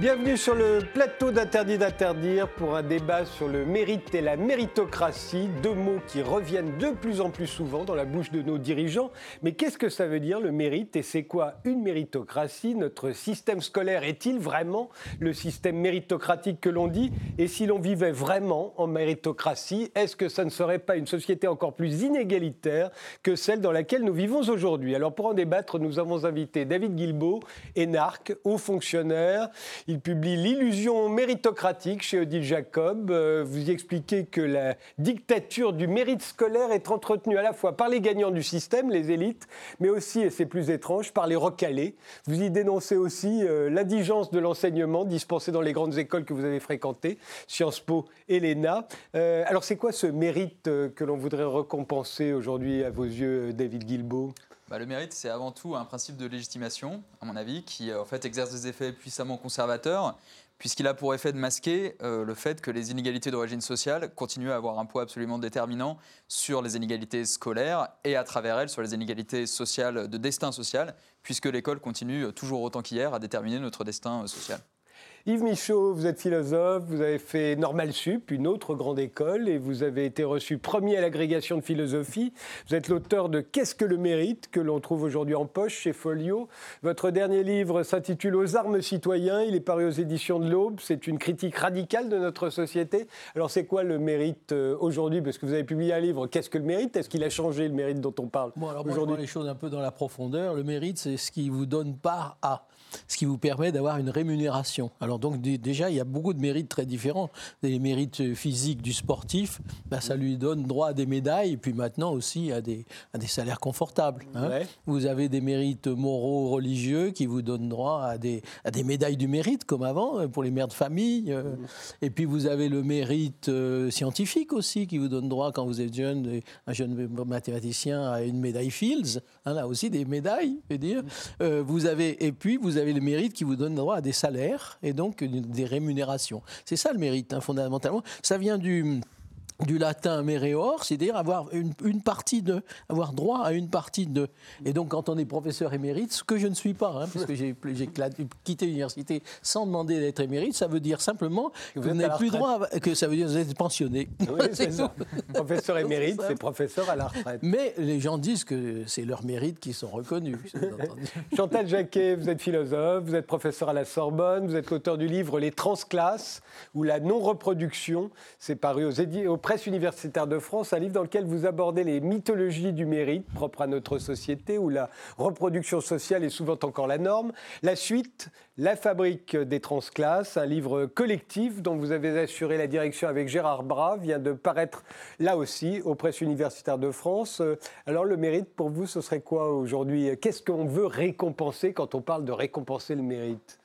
Bienvenue sur le plateau d'Interdit d'interdire pour un débat sur le mérite et la méritocratie, deux mots qui reviennent de plus en plus souvent dans la bouche de nos dirigeants. Mais qu'est-ce que ça veut dire le mérite et c'est quoi une méritocratie? Notre système scolaire est-il vraiment le système méritocratique que l'on dit? Et si l'on vivait vraiment en méritocratie, est-ce que ça ne serait pas une société encore plus inégalitaire que celle dans laquelle nous vivons aujourd'hui? Alors pour en débattre, nous avons invité David Guilbeault, énarque, haut fonctionnaire. Il publie L'illusion méritocratique chez Odile Jacob. Euh, vous y expliquez que la dictature du mérite scolaire est entretenue à la fois par les gagnants du système, les élites, mais aussi, et c'est plus étrange, par les recalés. Vous y dénoncez aussi euh, l'indigence de l'enseignement dispensé dans les grandes écoles que vous avez fréquentées, Sciences Po et l'ENA. Euh, alors c'est quoi ce mérite que l'on voudrait récompenser aujourd'hui à vos yeux, David Guilbeault? Bah, le mérite, c'est avant tout un principe de légitimation, à mon avis, qui euh, en fait exerce des effets puissamment conservateurs, puisqu'il a pour effet de masquer euh, le fait que les inégalités d'origine sociale continuent à avoir un poids absolument déterminant sur les inégalités scolaires et à travers elles sur les inégalités sociales de destin social, puisque l'école continue euh, toujours autant qu'hier à déterminer notre destin social. Yves Michaud, vous êtes philosophe, vous avez fait Normal Sup, une autre grande école, et vous avez été reçu premier à l'agrégation de philosophie. Vous êtes l'auteur de Qu'est-ce que le mérite, que l'on trouve aujourd'hui en poche chez Folio. Votre dernier livre s'intitule Aux armes citoyens, il est paru aux éditions de l'Aube. C'est une critique radicale de notre société. Alors c'est quoi le mérite euh, aujourd'hui? Parce que vous avez publié un livre, Qu'est-ce que le mérite? Est-ce qu'il a changé le mérite dont on parle bon, alors aujourd'hui? les choses un peu dans la profondeur. Le mérite, c'est ce qui vous donne part à ce qui vous permet d'avoir une rémunération. Alors donc déjà, il y a beaucoup de mérites très différents. Les mérites physiques du sportif, bah, ça lui donne droit à des médailles, et puis maintenant aussi à des, à des salaires confortables. Hein. Vous avez des mérites moraux, religieux, qui vous donnent droit à des, à des médailles du mérite, comme avant, euh, pour les mères de famille. Euh. Et puis vous avez le mérite euh, scientifique aussi, qui vous donne droit, quand vous êtes jeune, un jeune mathématicien, à une médaille Fields. Hein, là aussi, des médailles, je veux dire. vous avez, et puis vous avez le mérite qui vous donne droit à des salaires et donc des rémunérations. C'est ça le mérite, hein, fondamentalement. Ça vient du du latin mereor, c'est-à-dire avoir une, une, partie de, avoir droit à une partie de. Et donc, quand on est professeur émérite, ce que je ne suis pas, hein, puisque j'ai quitté l'université sans demander d'être émérite, ça veut dire simplement que vous, n'avez plus droit, que ça veut dire que vous êtes pensionné. Oui, c'est ça. professeur émérite, c'est professeur à la retraite. Mais les gens disent que c'est leurs mérites qui sont reconnus. Chantal Jacquet, vous êtes philosophe, vous êtes professeur à la Sorbonne, vous êtes l'auteur du livre Les transclasses ou la non-reproduction. C'est paru aux, aux Presse universitaire de France, un livre dans lequel vous abordez les mythologies du mérite propres à notre société, où la reproduction sociale est souvent encore la norme. La suite, La fabrique des transclasses, un livre collectif dont vous avez assuré la direction avec Gérard Bras, vient de paraître là aussi aux Presses universitaires de France. Alors le mérite, pour vous, ce serait quoi aujourd'hui? Qu'est-ce qu'on veut récompenser quand on parle de récompenser le mérite?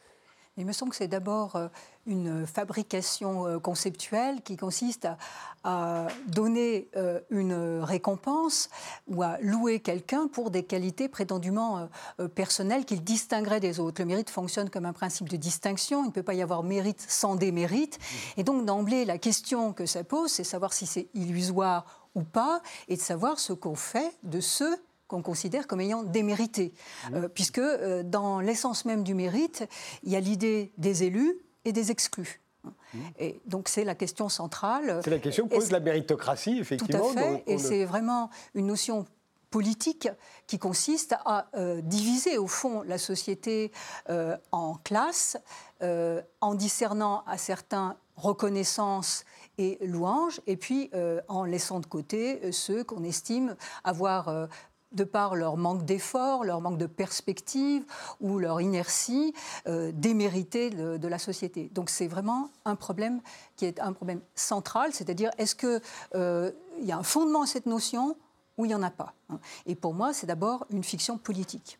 Il me semble que c'est d'abord euh, une fabrication euh, conceptuelle qui consiste à, donner euh, une récompense ou à louer quelqu'un pour des qualités prétendument personnelles qu'il distinguerait des autres. Le mérite fonctionne comme un principe de distinction. Il ne peut pas y avoir mérite sans démérite. Mmh. Et donc, d'emblée, la question que ça pose, c'est savoir si c'est illusoire ou pas et de savoir ce qu'on fait de ceux qu'on considère comme ayant démérité. Euh, puisque euh, dans l'essence même du mérite, il y a l'idée des élus et des exclus. Et donc c'est la question centrale. C'est la question que pose la méritocratie, effectivement. Tout à fait, et c'est vraiment une notion politique qui consiste à euh, diviser au fond la société en classes, en discernant à certains reconnaissance et louange, et puis en laissant de côté ceux qu'on estime avoir de par leur manque d'effort, leur manque de perspective ou leur inertie, euh, de, la société. Donc c'est vraiment un problème qui est un problème central, c'est-à-dire est-ce qu'il euh, y a un fondement à cette notion ou il n'y en a pas hein. Et pour moi, c'est d'abord une fiction politique.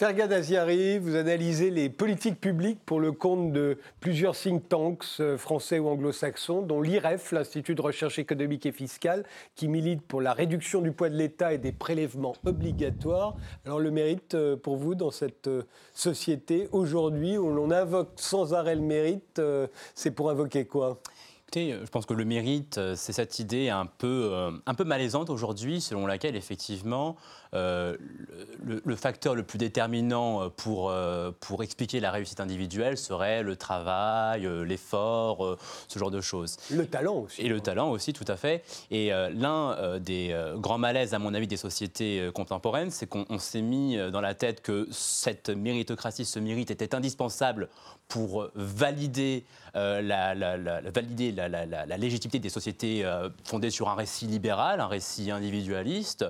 Fergad Aziari, vous analysez les politiques publiques pour le compte de plusieurs think tanks euh, français ou anglo-saxons, dont l'IREF, l'Institut de recherche économique et fiscale, qui milite pour la réduction du poids de l'État et des prélèvements obligatoires. Alors le mérite euh, pour vous dans cette euh, société aujourd'hui où l'on invoque sans arrêt le mérite, c'est pour invoquer quoi? Écoutez, je pense que le mérite, c'est cette idée un peu, un peu malaisante aujourd'hui, selon laquelle effectivement le, le, facteur le plus déterminant pour, pour expliquer la réussite individuelle serait le travail, l'effort, ce genre de choses. Le talent aussi. Et le talent aussi, tout à fait. Et l'un des grands malaises, à mon avis, des sociétés contemporaines, c'est qu'on s'est mis dans la tête que cette méritocratie, ce mérite était indispensable pour valider, euh, la, valider la, légitimité des sociétés euh, fondées sur un récit libéral, un récit individualiste.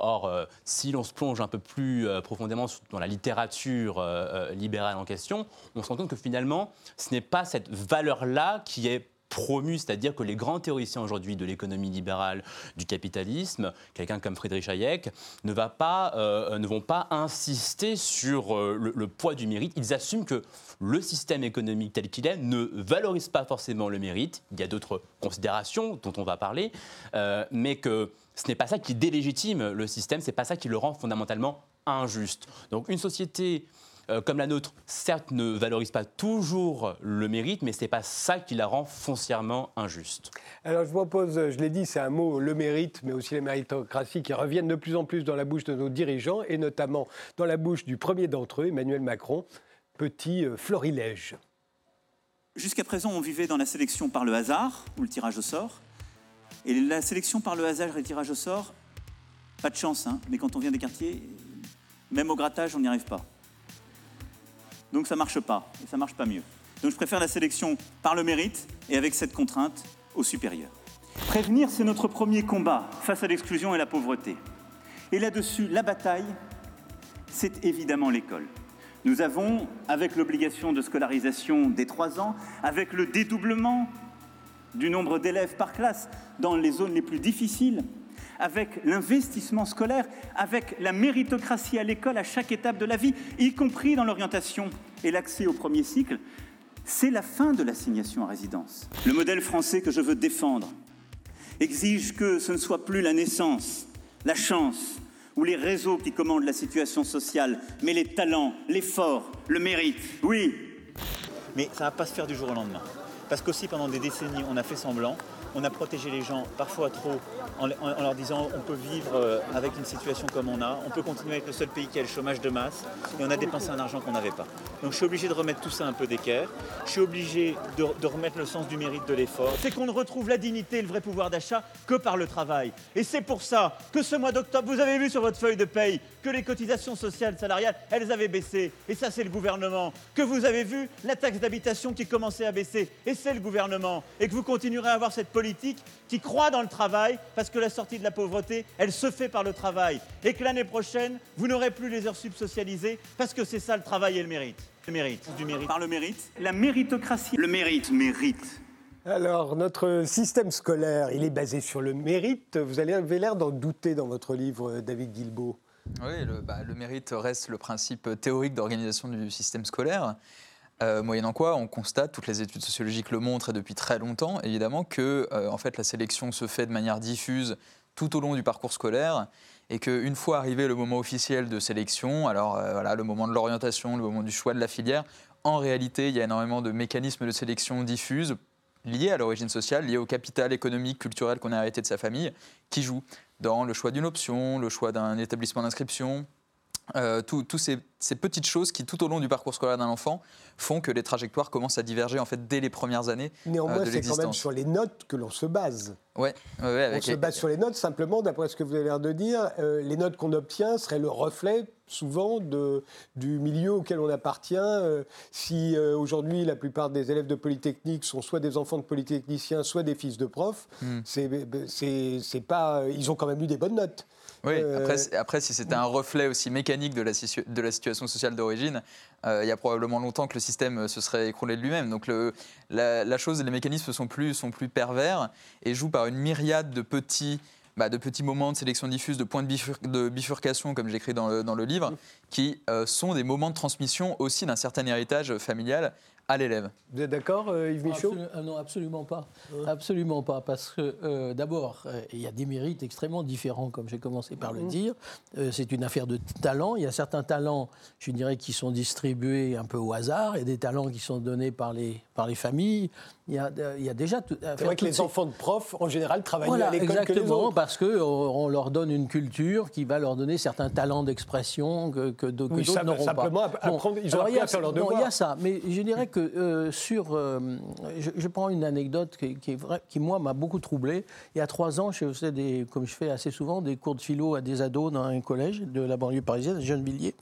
Or, euh, si l'on se plonge un peu plus profondément dans la littérature libérale en question, on se rend compte que finalement, ce n'est pas cette valeur-là qui est promu, c'est-à-dire que les grands théoriciens aujourd'hui de l'économie libérale, du capitalisme, quelqu'un comme Friedrich Hayek, euh, ne vont pas insister sur euh, le, poids du mérite. Ils assument que le système économique tel qu'il est ne valorise pas forcément le mérite. Il y a d'autres considérations dont on va parler, euh, mais que ce n'est pas ça qui délégitime le système, c'est pas ça qui le rend fondamentalement injuste. Donc une société euh, comme la nôtre, certes, ne valorise pas toujours le mérite, mais ce n'est pas ça qui la rend foncièrement injuste. Alors je vous propose, je l'ai dit, c'est un mot, le mérite, mais aussi les méritocraties qui reviennent de plus en plus dans la bouche de nos dirigeants, et notamment dans la bouche du premier d'entre eux, Emmanuel Macron, petit euh, florilège. Jusqu'à présent, on vivait dans la sélection par le hasard, ou le tirage au sort. Et la sélection par le hasard et le tirage au sort, pas de chance, hein, mais quand on vient des quartiers, même au grattage, on n'y arrive pas. Donc ça ne marche pas, et ça ne marche pas mieux. Donc je préfère la sélection par le mérite et avec cette contrainte au supérieur. Prévenir, c'est notre premier combat face à l'exclusion et la pauvreté. Et là-dessus, la bataille, c'est évidemment l'école. Nous avons, avec l'obligation de scolarisation des 3 ans, avec le dédoublement du nombre d'élèves par classe dans les zones les plus difficiles, avec l'investissement scolaire, avec la méritocratie à l'école à chaque étape de la vie, y compris dans l'orientation et l'accès au premier cycle, c'est la fin de l'assignation à résidence. Le modèle français que je veux défendre exige que ce ne soit plus la naissance, la chance ou les réseaux qui commandent la situation sociale, mais les talents, l'effort, le mérite. Oui. Mais ça ne va pas se faire du jour au lendemain. Parce qu'aussi pendant des décennies, on a fait semblant, on a protégé les gens parfois trop en, leur disant on peut vivre euh, avec une situation comme on a, on peut continuer avec le seul pays qui a le chômage de masse et on a dépensé un argent qu'on n'avait pas. Donc je suis obligé de remettre tout ça un peu d'équerre, je suis obligé de, remettre le sens du mérite de l'effort. C'est qu'on ne retrouve la dignité et le vrai pouvoir d'achat que par le travail. Et c'est pour ça que ce mois d'octobre, vous avez vu sur votre feuille de paye que les cotisations sociales salariales, elles avaient baissé. Et ça, c'est le gouvernement. Que vous avez vu la taxe d'habitation qui commençait à baisser. Et c'est le gouvernement. Et que vous continuerez à avoir cette politique qui croit dans le travail, parce que la sortie de la pauvreté, elle se fait par le travail. Et que l'année prochaine, vous n'aurez plus les heures subsocialisées, parce que c'est ça le travail et le mérite. Le mérite. Du mérite. Par le mérite. La méritocratie. Le mérite. Mérite. Alors, notre système scolaire, il est basé sur le mérite. Vous avez l'air d'en douter dans votre livre, David Guilbeault. Oui, le, bah, le, mérite reste le principe théorique d'organisation du système scolaire. Euh, moyennant quoi, on constate, toutes les études sociologiques le montrent et depuis très longtemps, évidemment, que euh, en fait, la sélection se fait de manière diffuse tout au long du parcours scolaire et qu'une fois arrivé le moment officiel de sélection, alors euh, voilà, le moment de l'orientation, le moment du choix de la filière, en réalité, il y a énormément de mécanismes de sélection diffuses liés à l'origine sociale, liés au capital économique, culturel qu'on a hérité de sa famille, qui jouent dans le choix d'une option, le choix d'un établissement d'inscription, euh, toutes ces, petites choses qui, tout au long du parcours scolaire d'un enfant, font que les trajectoires commencent à diverger en fait dès les premières années Néanmoins, euh, c'est quand même sur les notes que l'on se base. Ouais, on se base sur les notes simplement, d'après ce que vous avez l'air de dire, euh, les notes qu'on obtient seraient le reflet souvent de, du milieu auquel on appartient. si aujourd'hui la plupart des élèves de Polytechnique sont soit des enfants de polytechniciens, soit des fils de profs, hmm. c'est pas, ils ont quand même eu des bonnes notes. Oui, euh, après, si c'était un reflet aussi mécanique de la, de la situation sociale d'origine, euh, il y a probablement longtemps que le système euh, se serait écroulé de lui-même. Donc le, la, chose, les mécanismes sont plus, sont plus pervers et jouent par une myriade de petits, bah, de petits moments de sélection diffuse, de points de, bifurcation, comme j'écris dans le, dans le livre, qui sont des moments de transmission aussi d'un certain héritage familial à l'élève. Vous êtes d'accord, euh, Yves Michaud? euh, Non, absolument pas. Absolument pas. Parce que, euh, d'abord, il y a des mérites extrêmement différents, comme j'ai commencé par le mmh. dire. c'est une affaire de talent. Il y a certains talents, je dirais, qui sont distribués un peu au hasard, et des talents qui sont donnés par les, par les familles. Il y a, il y a déjà à C'est vrai que les ces- enfants de profs, en général, travaillent voilà, à l'école que les exactement, autres. parce qu'on on leur donne une culture qui va leur donner certains talents d'expression que, que, Oui, d'autres ça- n'auront pas. apprendre- ils ont appris a- à faire leurs non, Il y a ça, mais je dirais que euh, sur... euh, je, je prends une anecdote qui, qui est vraie- qui, moi, m'a beaucoup troublé. Il y a trois ans, je faisais, des, comme je fais assez souvent, des cours de philo à des ados dans un collège de la banlieue parisienne, à Gennevilliers.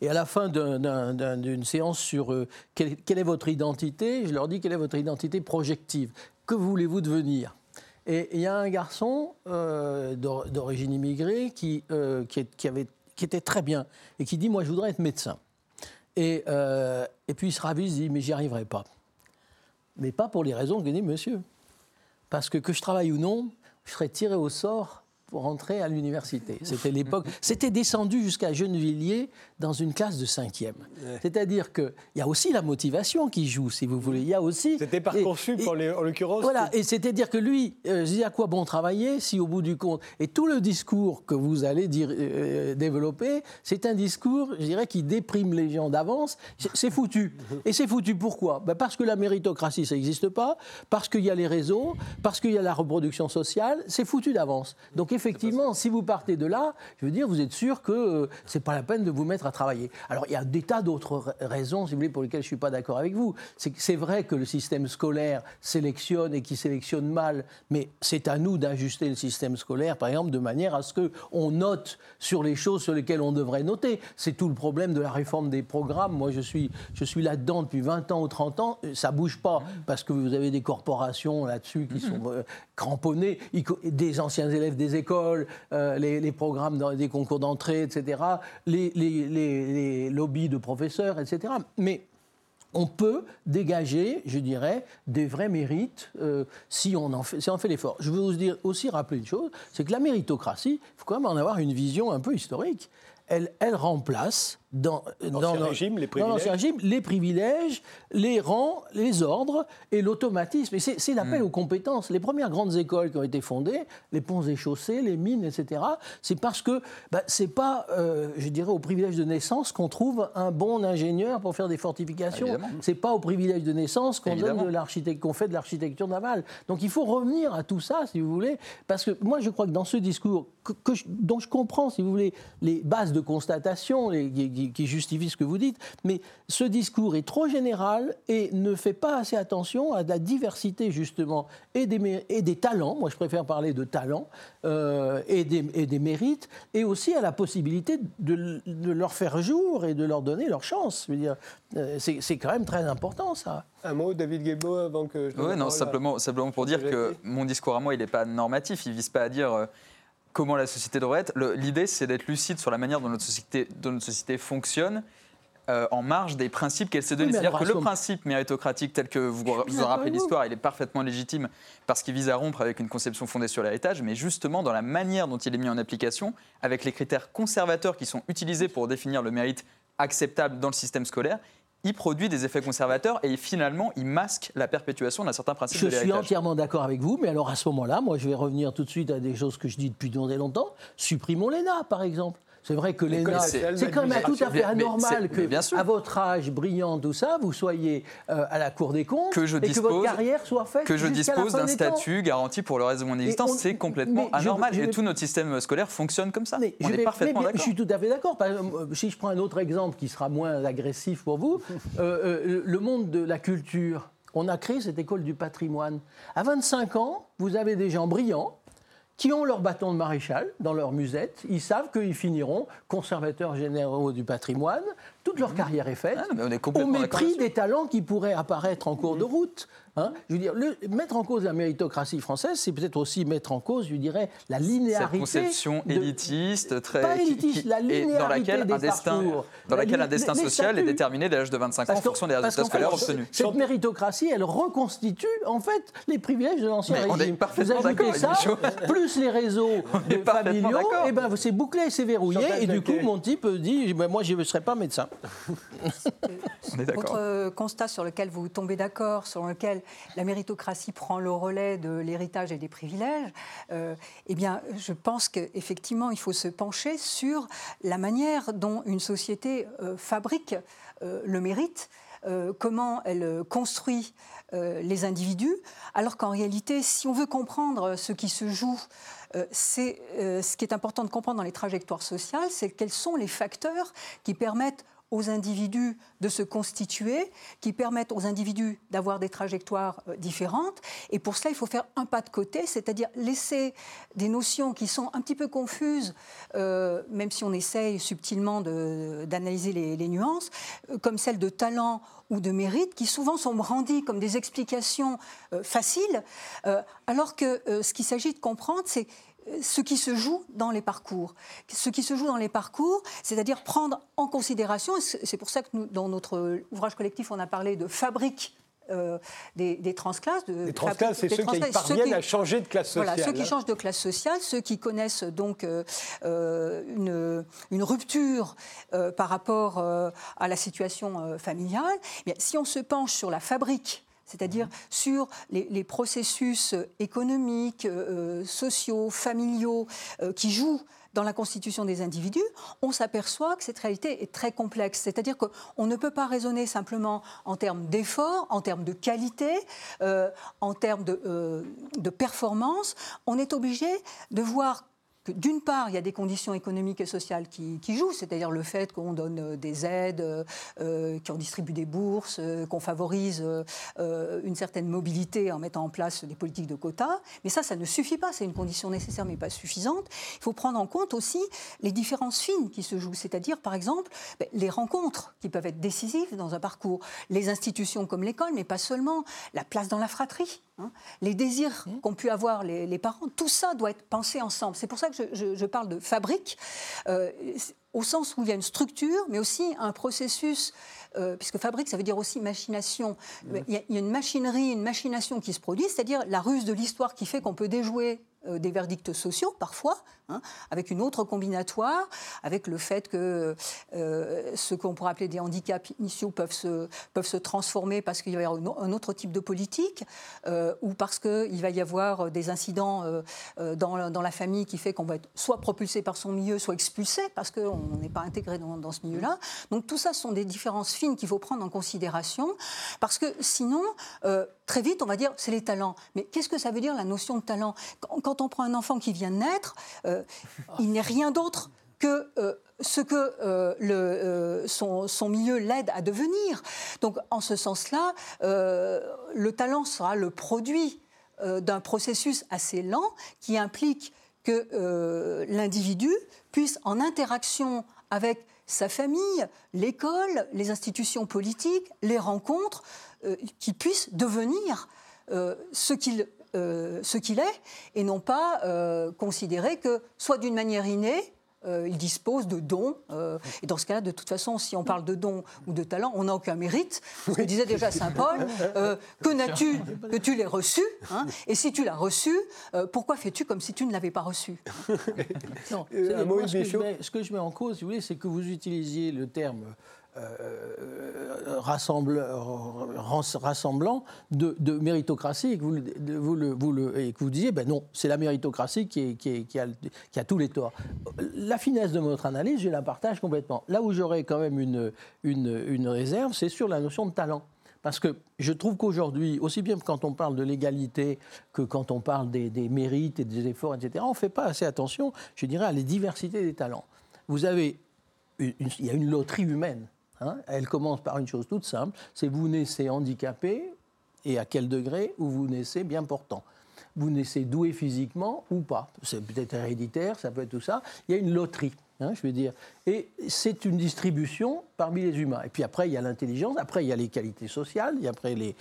Et à la fin d'un- d'un- d'un- d'une séance sur euh, quelle, est votre identité, je leur dis quelle est votre identité projective. Que voulez-vous devenir? Et il y a un garçon euh, d'or- d'origine immigrée qui, euh, qui, était très bien et qui dit Moi, je voudrais être médecin. Et, et puis il se ravise, il dit Mais j'y arriverai pas. Mais pas pour les raisons que dit monsieur. Parce que que je travaille ou non, je serai tiré au sort pour entrer à l'université. C'était l'époque. C'était descendu jusqu'à Gennevilliers dans une classe de cinquième. C'est-à-dire qu'il y a aussi la motivation qui joue, si vous voulez. Il y a aussi. C'était et- Parcoursup, et- en l'e- en l'occurrence. voilà, et c'est-à-dire que lui, euh, je dis à quoi bon travailler si au bout du compte, et tout le discours que vous allez dire, euh, développer, c'est un discours, je dirais, qui déprime les gens d'avance. C'est- C'est foutu. Et c'est foutu pourquoi? Ben Parce que la méritocratie, ça n'existe pas, parce qu'il y a les réseaux, parce qu'il y a la reproduction sociale, c'est foutu d'avance. Donc effectivement, si vous partez de là, je veux dire, vous êtes sûr que euh, c'est pas la peine de vous mettre à travailler. Alors il y a des tas d'autres ra- raisons, si vous voulez, pour lesquelles je suis pas d'accord avec vous. C'est vrai que le système scolaire sélectionne et qui sélectionne mal, mais c'est à nous d'ajuster le système scolaire, par exemple, de manière à ce que on note sur les choses sur lesquelles on devrait noter. C'est tout le problème de la réforme des programmes. Moi, je suis, je suis là-dedans depuis 20 ans ou 30 ans. Ça bouge pas parce que vous avez des corporations là-dessus qui sont euh, cramponnées, des anciens élèves des écoles, euh, les, programmes dans des concours d'entrée, etc., les, lobbies de professeurs, etc. Mais on peut dégager, je dirais, des vrais mérites euh, si on en fait, l'effort. Je veux aussi rappeler une chose, c'est que la méritocratie, il faut quand même en avoir une vision un peu historique. Elle remplace dans, dans, régime, les dans l'ancien privilèges. régime, les privilèges, les rangs, les ordres et l'automatisme. Et c'est l'appel Hmm. aux compétences. Les premières grandes écoles qui ont été fondées, les ponts et chaussées, les mines, etc., c'est parce que bah, c'est pas, euh, je dirais, au privilège de naissance qu'on trouve un bon ingénieur pour faire des fortifications. Évidemment. C'est pas au privilège de naissance qu'on qu'on fait de l'architecture navale. Donc il faut revenir à tout ça, si vous voulez, parce que moi je crois que dans ce discours, que, que je- dont je comprends, si vous voulez, les bases de constatation les- qui- qui justifient ce que vous dites, mais ce discours est trop général et ne fait pas assez attention à la diversité justement et des, mé- et des talents. Moi je préfère parler de talents euh, et, des, et des mérites, et aussi à la possibilité de, de leur faire jour et de leur donner leur chance. Je veux dire, euh, c'est c'est quand même très important ça. Un mot, David Guébo, avant que je Oui, non, simplement, simplement pour dire que mon discours à moi, il n'est pas normatif. Il ne vise pas à dire euh, comment la société devrait être. L'idée, c'est d'être lucide sur la manière dont notre société, dont notre société fonctionne. euh, en marge des principes qu'elle s'est. Oui, mais C'est-à-dire que le principe méritocratique tel que vous, vous d'accord rappelez l'histoire, il est parfaitement légitime parce qu'il vise à rompre avec une conception fondée sur l'héritage, mais justement dans la manière dont il est mis en application, avec les critères conservateurs qui sont utilisés pour définir le mérite acceptable dans le système scolaire, il produit des effets conservateurs et finalement il masque la perpétuation d'un certain principe Je de suis l'héritage. entièrement d'accord avec vous, mais alors à ce moment-là, moi je vais revenir tout de suite à des choses que je dis depuis longtemps. Supprimons l'ENA, par exemple. C'est vrai que l'ENA, c'est quand même tout à fait anormal que, à votre âge brillant, tout ça, vous soyez euh, à la Cour des comptes Que je et que dispose- votre carrière soit faite que je dispose d'un statut garanti pour le reste de mon existence, c'est complètement je- anormal. je et tout notre système scolaire fonctionne comme ça. On je est vais- parfaitement bien, Je d'accord. suis tout à fait d'accord. Euh, Si je prends un autre exemple qui sera moins agressif pour vous, euh, le monde de la culture. On a créé cette école du patrimoine. À 25 ans, vous avez des gens brillants qui ont leur bâton de maréchal dans leur musette. Ils savent qu'ils finiront conservateurs généraux du patrimoine. Toute leur carrière est faite. Ah, non, mais on est au mépris des talents qui pourraient apparaître en cours de route. Hein. Je veux dire, le- mettre en cause la méritocratie française, c'est peut-être aussi mettre en cause, je dirais, la Cette linéarité. conception de- élitiste, très, pas élitiste, qui- la et dans linéarité laquelle des un destin, parcours. dans La laquelle un destin les- les social est déterminé dès l'âge de 25 ans en fonction des résultats scolaires fait, obtenus. Cette méritocratie, elle reconstitue en fait les privilèges de l'ancien Mais on est régime. parfaitement Vous ajoutez d'accord, ça, plus les réseaux de familiaux, et ben c'est bouclé, c'est verrouillé, Chantal et du coup mon type dit, ben, moi je ne serai pas médecin. On est d'accord. Autre euh, constat sur lequel vous tombez d'accord, sur lequel la méritocratie prend le relais de l'héritage et des privilèges, euh, eh bien, je pense qu'effectivement, il faut se pencher sur la manière dont une société euh, fabrique euh, le mérite. comment elle construit les individus, alors qu'en réalité, si on veut comprendre ce qui se joue, c'est ce qui est important de comprendre dans les trajectoires sociales, c'est quels sont les facteurs qui permettent aux individus de se constituer, qui permettent aux individus d'avoir des trajectoires euh, différentes. Et pour cela, il faut faire un pas de côté, c'est-à-dire laisser des notions qui sont un petit peu confuses, euh, même si on essaye subtilement d'analyser les, nuances, euh, comme celle de talent ou de mérite, qui souvent sont brandies comme des explications faciles, alors que ce qu'il s'agit de comprendre, c'est ce qui se joue dans les parcours. Ce qui se joue dans les parcours, c'est-à-dire prendre en considération, c'est pour ça que nous, dans notre ouvrage collectif, on a parlé de fabrique euh, des, des, transclasses. De, les transclasses, c'est ceux qui parviennent à changer de classe sociale. Voilà, ceux qui changent de classe sociale, ceux qui connaissent donc euh, euh, une, une, rupture par rapport à la situation familiale. Mais si on se penche sur la fabrique c'est-à-dire sur les, processus économiques, euh, sociaux, familiaux euh, qui jouent dans la constitution des individus, on s'aperçoit que cette réalité est très complexe. C'est-à-dire qu'on ne peut pas raisonner simplement en termes d'effort, en termes de qualité, euh, en termes de, de performance. On est obligé de voir d'une part, il y a des conditions économiques et sociales qui, jouent, c'est-à-dire le fait qu'on donne euh, des aides, euh, euh, qu'on distribue des bourses, qu'on favorise une certaine mobilité en mettant en place des politiques de quotas. Mais ça, ça ne suffit pas, c'est une condition nécessaire mais pas suffisante. Il faut prendre en compte aussi les différences fines qui se jouent, c'est-à-dire par exemple ben, les rencontres qui peuvent être décisives dans un parcours, les institutions comme l'école, mais pas seulement, la place dans la fratrie. Hein. les désirs mmh. qu'ont pu avoir les, parents, tout ça doit être pensé ensemble. C'est pour ça que je, parle de fabrique, euh, au sens où il y a une structure, mais aussi un processus, euh, puisque fabrique, ça veut dire aussi machination. Mmh. Il, y a, il, y a, une machinerie, une machination qui se produit, c'est-à-dire la ruse de l'histoire qui fait qu'on peut déjouer euh, des verdicts sociaux parfois, hein, avec une autre combinatoire, avec le fait que euh, ce qu'on pourrait appeler des handicaps initiaux peuvent se, peuvent se transformer parce qu'il va y avoir un autre type de politique, euh, ou parce qu'il va y avoir des incidents dans, dans, la famille qui fait qu'on va être soit propulsé par son milieu, soit expulsé parce qu'on n'est pas intégré dans, dans ce milieu-là. Donc tout ça sont des différences fines qu'il faut prendre en considération, parce que sinon, très vite, on va dire c'est les talents. Mais qu'est-ce que ça veut dire la notion de talent? Quand, quand on prend un enfant qui vient de naître, euh, il n'est rien d'autre que euh, ce que euh, le, son, milieu l'aide à devenir. Donc, en ce sens-là, le talent sera le produit d'un processus assez lent qui implique que l'individu puisse, en interaction avec sa famille, l'école, les institutions politiques, les rencontres, qui puisse devenir ce qu'il euh, ce qu'il est et non pas euh, considérer que, soit d'une manière innée, euh, il dispose de dons. et dans ce cas-là, de toute façon, si on parle de dons ou de talents, on n'a aucun mérite. Ce que disait déjà Saint Paul, que n'as-tu que tu l'aies reçu hein Et si tu l'as reçu, pourquoi fais-tu comme si tu ne l'avais pas reçu? Non, ce, que je mets, en cause, vous voulez, c'est que vous utilisiez le terme euh, rassemblant de, méritocratie et que vous, vous, le, vous, le, et que vous disiez, ben non, c'est la méritocratie qui, qui, qui, a, qui, a, tous les torts. La finesse de votre analyse, je la partage complètement. Là où j'aurais quand même une, une, une réserve, c'est sur la notion de talent. Parce que je trouve qu'aujourd'hui, aussi bien quand on parle de l'égalité que quand on parle des, des, mérites et des efforts, etc., on ne fait pas assez attention, je dirais, à la diversité des talents. Vous avez il y a une loterie humaine. Hein. Elle commence par une chose toute simple, c'est vous naissez handicapé et à quel degré, ou vous naissez bien portant. Vous naissez doué physiquement ou pas. C'est peut-être héréditaire, ça peut être tout ça. Il y a une loterie. Hein, je veux dire. Et c'est une distribution parmi les humains. Et puis après, il y a l'intelligence, après, il y a les qualités sociales, a après les,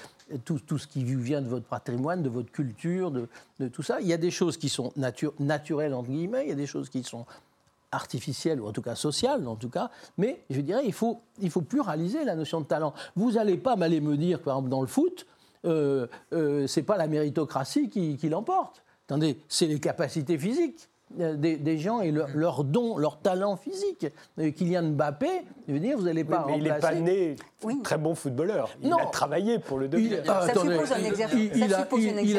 tout, tout, ce qui vient de votre patrimoine, de votre culture, de, tout ça. Il y a des choses qui sont naturelles, entre guillemets, il y a des choses qui sont artificielle, ou en tout cas sociale, en tout cas, mais je dirais il faut, il faut pluraliser la notion de talent. Vous n'allez pas m'aller me dire, par exemple, dans le foot, euh, euh, c'est pas la méritocratie qui, qui l'emporte. Attendez, c'est les capacités physiques. Euh, des, gens et leur, leur, don, leur talent physique. Euh, Kylian Mbappé, je veux dire, vous n'allez pas Il n'est pas né Oui. très bon footballeur. Il Non. a travaillé pour le devenir. Ça attendez, suppose un il- exercice- il- a,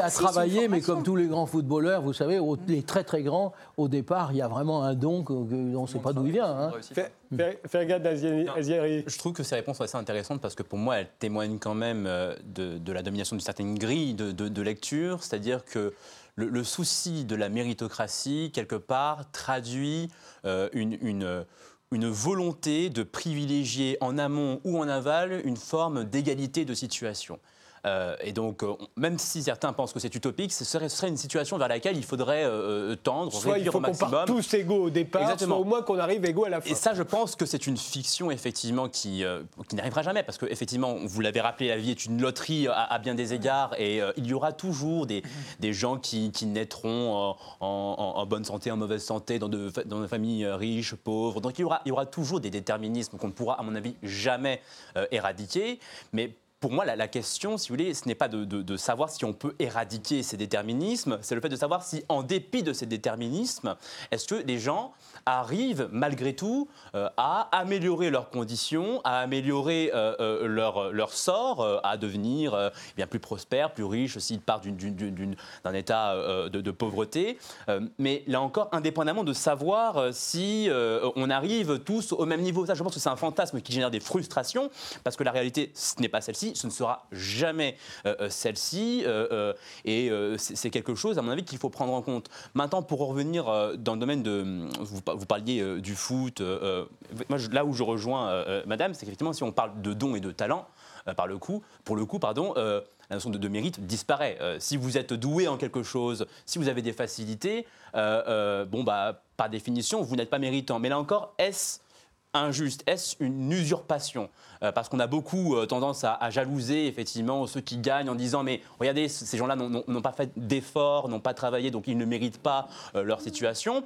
il- travaillé, mais comme tous les grands footballeurs, vous savez, au- les très très grands, au départ, il y a vraiment un don que- que- on ne sait pas d'où il vient. hein. D'Aziani- Aziari. Je trouve que ces réponses sont assez intéressantes parce que pour moi, elles témoignent quand même euh, de, de la domination d'une certaine grille de, de- de lecture, c'est-à-dire que le, souci de la méritocratie, quelque part, traduit euh, une volonté de privilégier en amont ou en aval une forme d'égalité de situation. Euh, et donc, euh, même si certains pensent que c'est utopique, ce serait, une situation vers laquelle il faudrait euh, tendre, Soit il réduire faut au maximum. tous égaux au départ, Exactement. soit au moins qu'on arrive égaux à la fin. Et ça, je pense que c'est une fiction, effectivement, qui, qui n'arrivera jamais. Parce que, effectivement, vous l'avez rappelé, la vie est une loterie à, à bien des égards. Et il y aura toujours des, des gens qui, qui naîtront en, en- en bonne santé, en mauvaise santé, dans, de, dans des familles riches, pauvres. Donc il y aura, il y aura toujours des déterminismes qu'on ne pourra, à mon avis, jamais éradiquer. Mais pour moi, la, question, si vous voulez, ce n'est pas de, savoir si on peut éradiquer ces déterminismes, c'est le fait de savoir si, en dépit de ces déterminismes, est-ce que les gens arrivent malgré tout euh, à améliorer leurs conditions, à améliorer euh, euh, leur, leur sort, à devenir euh, bien plus prospères, plus riches s'ils partent d'un état de, de pauvreté. Mais là encore, indépendamment de savoir si on arrive tous au même niveau. Ça, je pense que c'est un fantasme qui génère des frustrations, parce que la réalité, ce n'est pas celle-ci, ce ne sera jamais euh, euh, celle-ci, euh, et c'est quelque chose, à mon avis, qu'il faut prendre en compte. Maintenant, pour revenir dans le domaine de... Vous, par- vous parliez du foot, là où je rejoins Madame, c'est qu'effectivement, si on parle de dons et de talent, euh, par le coup, pour le coup, pardon, la notion de, mérite disparaît. Si vous êtes doué en quelque chose, si vous avez des facilités, bon bah par définition vous n'êtes pas méritant. Mais là encore, est-ce injuste Est-ce une usurpation? Euh, Parce qu'on a beaucoup euh, tendance à, jalouser effectivement ceux qui gagnent en disant mais regardez ces gens-là n'ont pas fait d'efforts, n'ont pas travaillé, donc ils ne méritent pas euh, leur situation.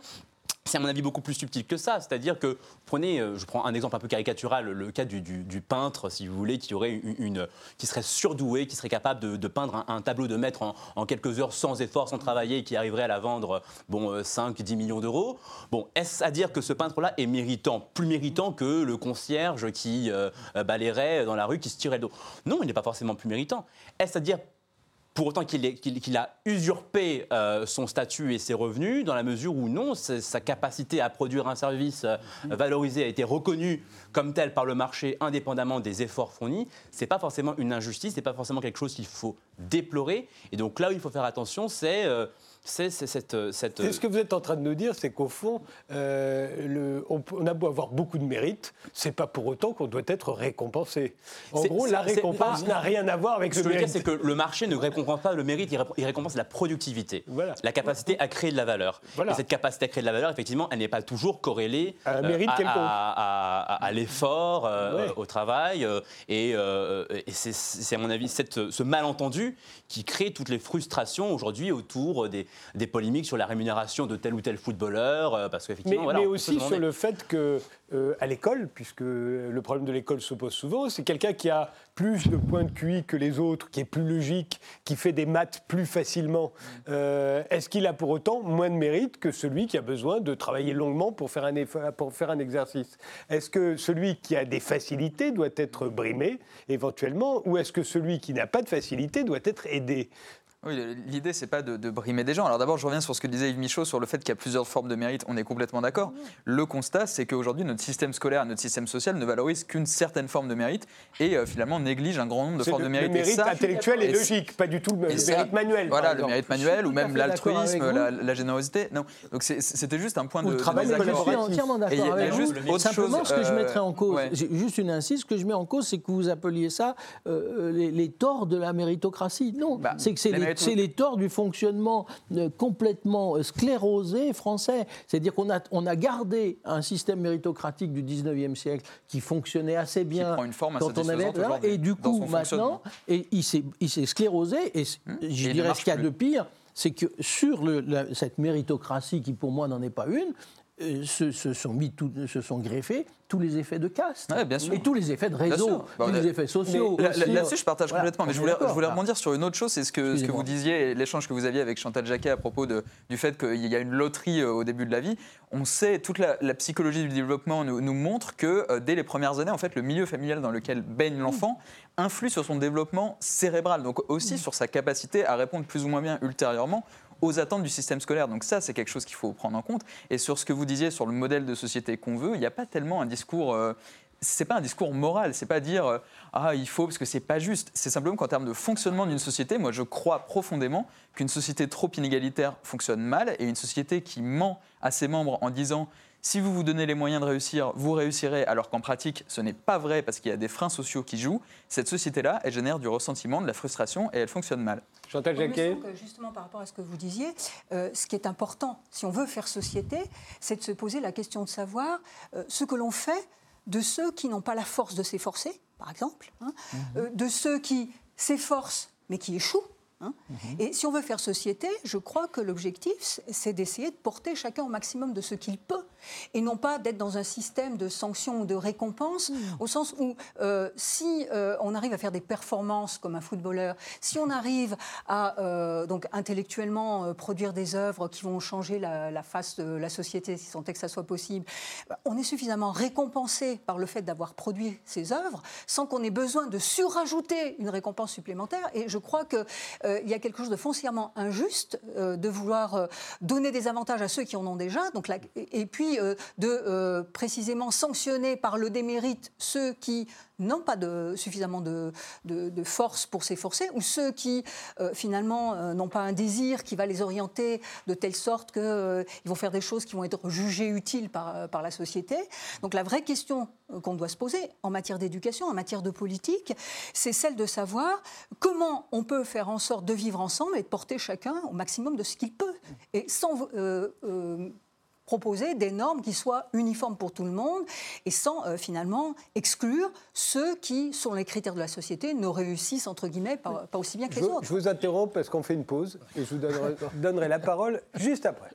C'est à mon avis beaucoup plus subtil que ça. C'est-à-dire que, prenez, euh, je prends un exemple un peu caricatural, le cas du, peintre, si vous voulez, qui, serait surdoué, qui serait capable de, peindre un, tableau de maître en, quelques heures sans effort, sans travailler, qui arriverait à la vendre bon, euh, 5, 10 millions d'euros. Est-ce à dire que ce peintre-là est méritant Plus méritant que le concierge qui euh, euh, dans la rue, qui se tirait le dos? Non, il n'est pas forcément plus méritant. Est-ce à dire pour autant qu'il a usurpé euh, son statut et ses revenus, dans la mesure où non, sa capacité à produire un service euh, valorisé a été reconnue comme tel par le marché, indépendamment des efforts fournis, c'est pas forcément une injustice, c'est pas forcément quelque chose qu'il faut déplorer. Et donc là où il faut faire attention, c'est euh, c'est- c'est cette, euh, cette Et ce que vous êtes en train de nous dire, c'est qu'au fond, euh, le- on, a beau avoir beaucoup de mérite, c'est pas pour autant qu'on doit être récompensé. En gros, la récompense n'a rien à voir avec Ce le que je veux dire, mérite. c'est que le marché ne récompense pas le mérite, il ré- il récompense la productivité, Voilà. la capacité à créer de la valeur. Voilà. Et cette capacité à créer de la valeur, effectivement, elle n'est pas toujours corrélée À euh, mérite l'effort, euh, Ouais. au travail. euh, et euh, et c'est- c'est, à mon avis, cette- ce malentendu qui crée toutes les frustrations aujourd'hui autour des, des polémiques sur la rémunération de tel ou tel footballeur. euh, parce Mais, qu'effectivement, voilà, mais se aussi sur le fait que euh, à l'école, puisque le problème de l'école se pose souvent, c'est quelqu'un qui a plus de points de QI que les autres, qui est plus logique, qui fait des maths plus facilement. Euh, Est-ce qu'il a pour autant moins de mérite que celui qui a besoin de travailler longuement pour faire un, effort- pour faire un exercice? Est-ce que celui qui a des facilités doit être brimé éventuellement, ou est-ce que celui qui n'a pas de facilité doit être aidé? Oui, l'idée, c'est pas de, de brimer des gens. Alors d'abord, je reviens sur ce que disait Yves Michaud sur le fait qu'il y a plusieurs formes de mérite. On est complètement d'accord. Le constat, c'est qu'aujourd'hui, notre système scolaire, notre système social ne valorise qu'une certaine forme de mérite et euh, finalement néglige un grand nombre de formes le, de le mérite. Et mérite ça- intellectuel et, et logique, pas du tout le, et le ça- mérite manuel. Voilà, le mérite manuel ou même l'altruisme, la, générosité. Non, donc c'était juste un point Ou de, le de travail je suis entièrement Et il y d'accord avec juste vous. autre Simplement, chose, ce que je euh, mettrais en cause, ouais. juste une insiste, ce que je mets en cause, c'est que vous appeliez ça euh, les, les torts de la méritocratie. Non, Bah, c'est que c'est les c'est les torts du fonctionnement euh, complètement euh, sclérosé français. C'est-à-dire qu'on a, on a gardé un système méritocratique du 19e siècle qui fonctionnait assez bien prend une forme assez quand on avait aujourd'hui et du coup maintenant, et il s'est il s'est sclérosé et il je dirais ce qu'il y a plus. de pire, c'est que sur le- la- cette méritocratie qui pour moi n'en est pas une, se, se sont mis, tout- se sont greffés tous les effets de caste Ouais, bien sûr. et tous les effets de réseau. Bah, tous euh, les effets sociaux. Là- aussi. là- Là-dessus, je partage Voilà, complètement. Mais je voulais, je voulais rebondir sur une autre chose, c'est ce que, ce que vous disiez, l'échange que vous aviez avec Chantal Jacquet à propos de- du fait qu'il y a une loterie euh, au début de la vie. On sait, toute la, la psychologie du développement nous, nous montre que euh, dès les premières années, en fait, le milieu familial dans lequel baigne l'enfant influe sur son développement cérébral, donc aussi sur sa capacité à répondre plus ou moins bien ultérieurement aux attentes du système scolaire. Donc ça, c'est quelque chose qu'il faut prendre en compte. Et sur ce que vous disiez sur le modèle de société qu'on veut, il n'y a pas tellement un discours... euh, c'est pas un discours moral, c'est pas dire euh, ah il faut parce que c'est pas juste. C'est simplement qu'en termes de fonctionnement d'une société, moi je crois profondément qu'une société trop inégalitaire fonctionne mal et une société qui ment à ses membres en disant si vous vous donnez les moyens de réussir, vous réussirez, alors qu'en pratique ce n'est pas vrai parce qu'il y a des freins sociaux qui jouent. Cette société-là, elle génère du ressentiment, de la frustration et elle fonctionne mal. Chantal Jacquet que justement, par rapport à ce que vous disiez, euh, ce qui est important, si on veut faire société, c'est de se poser la question de savoir euh, ce que l'on fait de ceux qui n'ont pas la force de s'efforcer, par exemple, hein, euh, de ceux qui s'efforcent mais qui échouent. hein. Et si on veut faire société, je crois que l'objectif, c'est d'essayer de porter chacun au maximum de ce qu'il peut, et non pas d'être dans un système de sanctions ou de récompenses, au sens où euh, si euh, on arrive à faire des performances comme un footballeur, si on arrive à euh, donc intellectuellement produire des œuvres qui vont changer la, la face de la société, si tant est que ça soit possible, on est suffisamment récompensé par le fait d'avoir produit ces œuvres, sans qu'on ait besoin de surajouter une récompense supplémentaire. Et je crois que euh, il y a quelque chose de foncièrement injuste de vouloir donner des avantages à ceux qui en ont déjà, donc et puis euh, de euh, précisément sanctionner par le démérite ceux qui n'ont pas suffisamment de, force pour s'efforcer, ou ceux qui euh, finalement euh, n'ont pas un désir qui va les orienter de telle sorte qu'ils vont faire des choses qui vont être jugées utiles par, euh, par la société. Donc la vraie question euh, qu'on doit se poser en matière d'éducation, en matière de politique, c'est celle de savoir comment on peut faire en sorte de vivre ensemble et de porter chacun au maximum de ce qu'il peut, et sans euh, euh, proposer des normes qui soient uniformes pour tout le monde et sans euh, finalement exclure ceux qui, selon les critères de la société, ne réussissent entre guillemets pas, pas aussi bien que je, les autres. je vous interromps parce qu'on fait une pause et je vous donnerai, donnerai la parole juste après.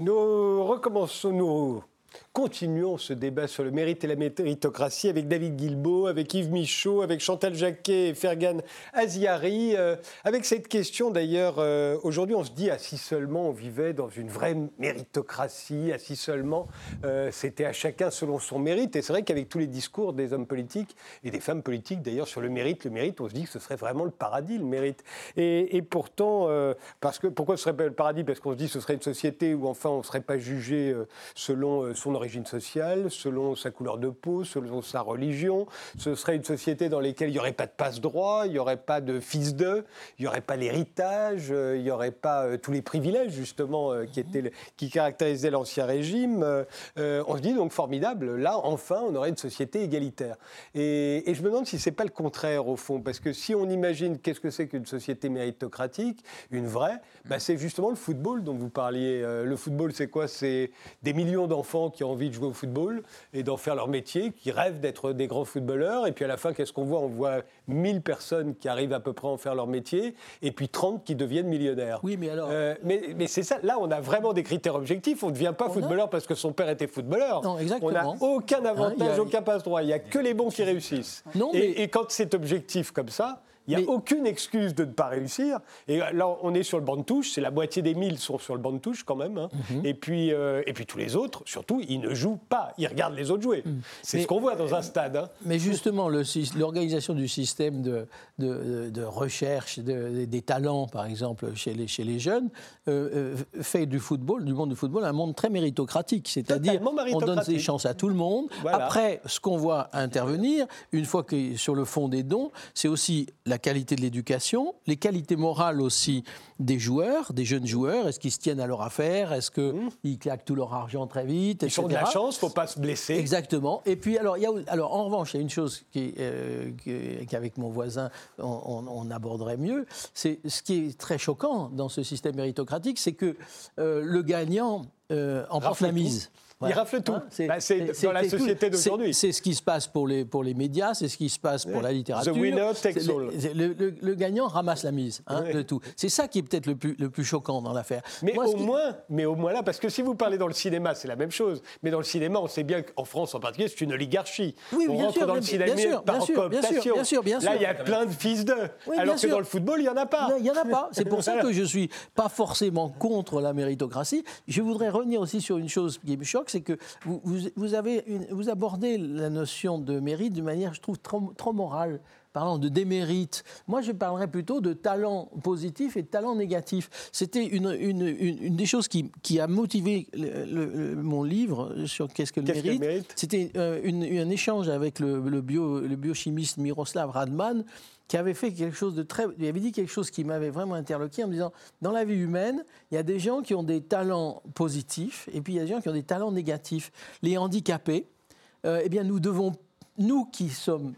Nous recommençons, nous continuons ce débat sur le mérite et la méritocratie avec David Guilbeault, avec Yves Michaud, avec Chantal Jacquet et Fergan Aziari. Euh, avec cette question d'ailleurs, euh, aujourd'hui on se dit, ah si seulement on vivait dans une vraie méritocratie, ah si seulement euh, c'était à chacun selon son mérite. Et c'est vrai qu'avec tous les discours des hommes politiques et des femmes politiques d'ailleurs sur le mérite, le mérite, on se dit que ce serait vraiment le paradis, le mérite. Et, pourtant, parce que, pourquoi ce serait pas le paradis? Parce qu'on se dit que ce serait une société où enfin on ne serait pas jugé selon son origine sociale, selon sa couleur de peau, selon sa religion. Ce serait une société dans laquelle il n'y aurait pas de passe-droit, il n'y aurait pas de fils d'eux, il n'y aurait pas l'héritage, euh, il n'y aurait pas euh, tous les privilèges justement euh, qui, étaient, qui caractérisaient l'ancien régime. On se dit donc formidable, là enfin on aurait une société égalitaire. Et, je me demande si c'est pas le contraire au fond, parce que si on imagine qu'est-ce que c'est qu'une société méritocratique, une vraie, bah, c'est justement le football dont vous parliez. Le football c'est quoi? C'est des millions d'enfants qui ont envie de jouer au football et d'en faire leur métier, qui rêvent d'être des grands footballeurs. Et puis à la fin, qu'est-ce qu'on voit? On voit 1000 personnes qui arrivent à peu près à en faire leur métier, et puis 30 qui deviennent millionnaires. Oui, mais alors. Euh, mais mais c'est ça, là on a vraiment des critères objectifs. On ne devient pas a- footballeur parce que son père était footballeur. Non, exactement. On n'a aucun avantage, Hein, il y a- aucun passe-droit. Il n'y a que les bons qui réussissent. Non, et, mais- et quand c'est objectif comme ça, il n'y a Mais- aucune excuse de ne pas réussir. Et là, on est sur le banc de touche. C'est la moitié des 1000 sont sur le banc de touche quand même. hein. Mhm. et, puis, euh, et puis tous les autres, surtout, ils ne jouent pas. Ils regardent les autres jouer. C'est Mm. Mais- ce qu'on voit dans un stade. hein. Mais justement, l'organisation du système de, de- de recherche de- des talents, par exemple, chez les, chez les jeunes, euh, euh, fait du football, du monde du football, un monde très méritocratique. C'est-à-dire, on donne des chances à tout le monde. Voilà. Après, ce qu'on voit intervenir, une fois que sur le fond des dons, c'est aussi la qualité de l'éducation, les qualités morales aussi des joueurs, des jeunes joueurs. Est-ce qu'ils se tiennent à leur affaire? Est-ce qu'ils claquent tout leur argent très vite Mmh. Ils ont de la chance, faut pas se blesser. Exactement. Et puis, alors, y a, alors, en revanche, il y a une chose qui, euh, qu'avec mon voisin, on, on- on aborderait mieux. C'est ce qui est très choquant dans ce système méritocratique, c'est que euh, le gagnant euh, emporte Rafle la tout. Mise. Ils raflent tout. Hein, Bah, c'est dans la société d'aujourd'hui. C'est ce qui se passe pour les, pour les médias, c'est ce qui se passe pour la littérature. The winner takes all. Le, le- le gagnant ramasse la mise hein, de tout. C'est ça qui est peut-être le plus, le plus choquant dans l'affaire. Mais Moi, au qui- moins, mais au moins là, parce que si vous parlez dans le cinéma, c'est la même chose. Mais dans le cinéma, on sait bien qu'en France en particulier, c'est une oligarchie. Oui, on bien rentre sûr, dans le cinéma bien sûr, par bien sûr, bien sûr, bien sûr, Là, il y a plein de fils d'eux. Oui, alors que dans le football, il n'y en a pas. Il n'y en a pas. C'est pour ça Voilà. que je ne suis pas forcément contre la méritocratie. Je voudrais revenir aussi sur une chose qui me choque, c'est que vous, vous- vous avez une- vous abordez la notion de mérite d'une manière, je trouve, trop, trop morale. Parlant de démérite, moi je parlerais plutôt de talent positif et de talent négatif. C'était une, une- une- une des choses qui, qui a motivé le- le- le- mon livre sur qu'est-ce que le mérite. mérite? C'était euh, un échange avec le, le bio, le biochimiste Miroslav Radman, qui avait fait quelque chose de très. Il avait dit quelque chose qui m'avait vraiment interloqué en me disant dans la vie humaine, il y a des gens qui ont des talents positifs et puis il y a des gens qui ont des talents négatifs. Les handicapés, euh, eh bien, nous devons, nous qui sommes,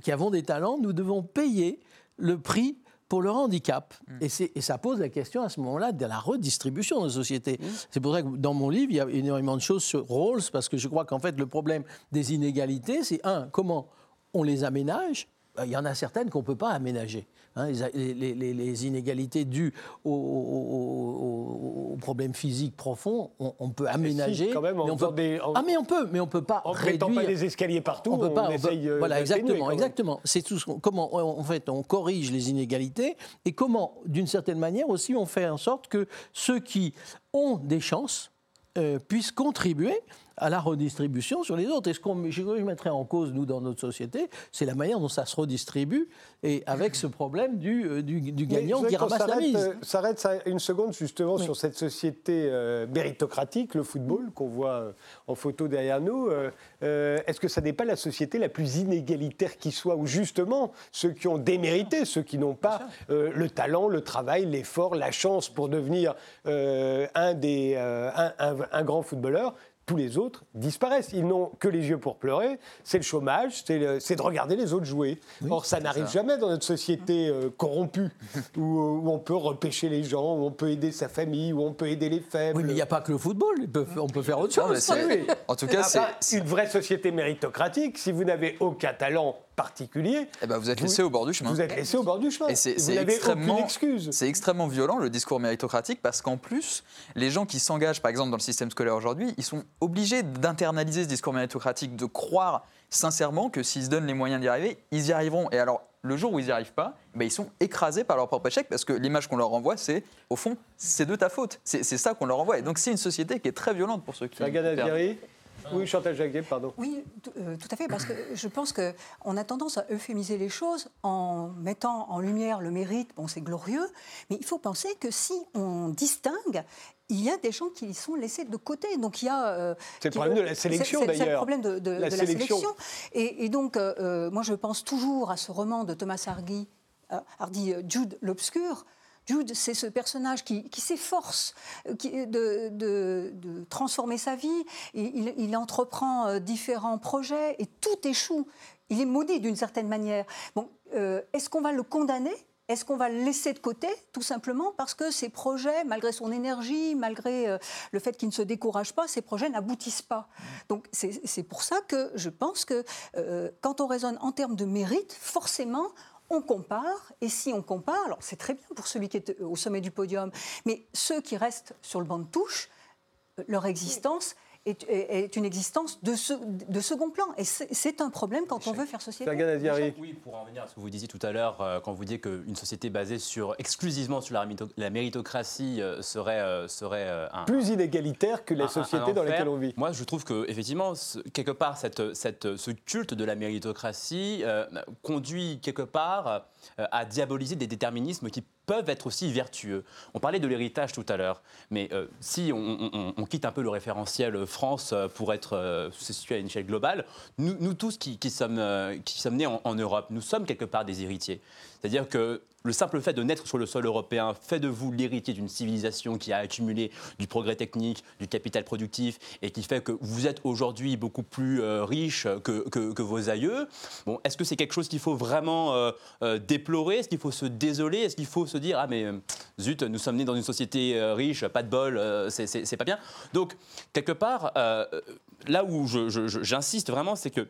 qui avons des talents, nous devons payer le prix pour leur handicap. Et, c'est- et ça pose la question à ce moment-là de la redistribution de la société. C'est pour ça que dans mon livre, il y a énormément de choses sur Rawls, parce que je crois qu'en fait, le problème des inégalités, c'est un, comment on les aménage. Euh, Il y en a certaines qu'on ne peut pas aménager. hein. les, les- les- les inégalités dues aux, aux- aux- aux problèmes physiques profonds, on, on peut aménager. quand même, en mais on peut, des- en- ah, mais on peut, mais on peut pas En réduire. pas des escaliers partout, on, peut pas. on essaye euh, voilà, exactement, exactement. C'est tout. ce qu'on- comment, en fait, on corrige les inégalités et comment, d'une certaine manière aussi, on fait en sorte que ceux qui ont des chances euh, puissent contribuer à la redistribution sur les autres. Et ce qu'on je, mettrais en cause, nous, dans notre société, c'est la manière dont ça se redistribue et avec ce problème du, euh, du, gagnant qui ramasse la mise. euh, s'arrête une seconde justement sur cette société euh, méritocratique, le football, qu'on voit en photo derrière nous. Euh, Est-ce que ça n'est pas la société la plus inégalitaire qui soit, où justement ceux qui ont démérité, ceux qui n'ont pas euh, le talent, le travail, l'effort, la chance pour devenir un, des, un, un- un grand footballeur tous les autres disparaissent. Ils n'ont que les yeux pour pleurer. C'est le chômage, c'est de regarder les autres jouer. Or, ça n'arrive jamais dans notre société euh, corrompue, où, où on peut repêcher les gens, où on peut aider sa famille, où on peut aider les faibles. Oui, mais il n'y a pas que le football. on peut faire autre Non, mais chose. Oui. En tout cas, Ah, c'est. une vraie société méritocratique, si vous n'avez aucun talent particulier, eh ben, vous êtes laissé au bord du chemin. vous êtes laissé au bord du chemin. Et c'est vous c'est n'avez extrêmement, aucune excuse. c'est extrêmement violent le discours méritocratique parce qu'en plus, les gens qui s'engagent par exemple dans le système scolaire aujourd'hui, ils sont obligés d'internaliser ce discours méritocratique, de croire sincèrement que s'ils se donnent les moyens d'y arriver, ils y arriveront. Et alors, le jour où ils n'y arrivent pas, ben, ils sont écrasés par leur propre échec parce que l'image qu'on leur renvoie, c'est au fond, c'est de ta faute. C'est ça qu'on leur renvoie. Et donc, c'est une société qui est très violente pour ceux qui. Azeri. Oui, Chantal Jacquet, pardon. Oui, tout, euh, tout à fait, parce que je pense qu'on a tendance à euphémiser les choses en mettant en lumière le mérite. Bon, c'est glorieux, mais il faut penser que si on distingue, il y a des gens qui y sont laissés de côté. Donc il y a. euh, C'est le problème de la sélection, c'est- c'est- le d'ailleurs. problème de, de- La de la sélection. Et, et donc, euh, moi, je pense toujours à ce roman de Thomas Hardy, Hardy Jude l'Obscur. Jude, c'est ce personnage qui, s'efforce euh, de, transformer sa vie. Il, entreprend euh, différents projets et tout échoue. Il est maudit d'une certaine manière. Bon, euh, est-ce qu'on va le condamner? Est-ce qu'on va le laisser de côté, tout simplement parce que ces projets, malgré son énergie, malgré le fait qu'il ne se décourage pas, ces projets n'aboutissent pas? Donc c'est pour ça que je pense que quand on raisonne en termes de mérite, forcément, on compare, et si on compare, alors c'est très bien pour celui qui est au sommet du podium, mais ceux qui restent sur le banc de touche, euh, leur existence est, est- est une existence de, se- de second plan. Et c'est un problème quand on veut faire société. Oui, pour en revenir à ce que vous disiez tout à l'heure, euh, quand vous dites qu'une société basée sur, exclusivement sur la, mérito- la méritocratie euh, serait, euh, serait euh, un, Plus inégalitaire que les un- sociétés un dans lesquelles on vit. Moi, je trouve que effectivement, ce- quelque part, cette, cette- ce culte de la méritocratie euh, conduit quelque part euh, à diaboliser des déterminismes qui peuvent être aussi vertueux. On parlait de l'héritage tout à l'heure, mais euh, si on, quitte un peu le référentiel France euh, pour être euh, se situer à une échelle globale, nous, tous qui, sommes, euh, qui sommes nés en, en Europe, nous sommes quelque part des héritiers. C'est-à-dire que le simple fait de naître sur le sol européen fait de vous l'héritier d'une civilisation qui a accumulé du progrès technique, du capital productif et qui fait que vous êtes aujourd'hui beaucoup plus euh, riche que, vos aïeux. Bon, est-ce que c'est quelque chose qu'il faut vraiment euh, euh, déplorer? Est-ce qu'il faut se désoler? Est-ce qu'il faut se dire ah mais zut, nous sommes nés dans une société riche, pas de bol, c'est- pas bien. Donc quelque part, là où j'insiste vraiment, c'est que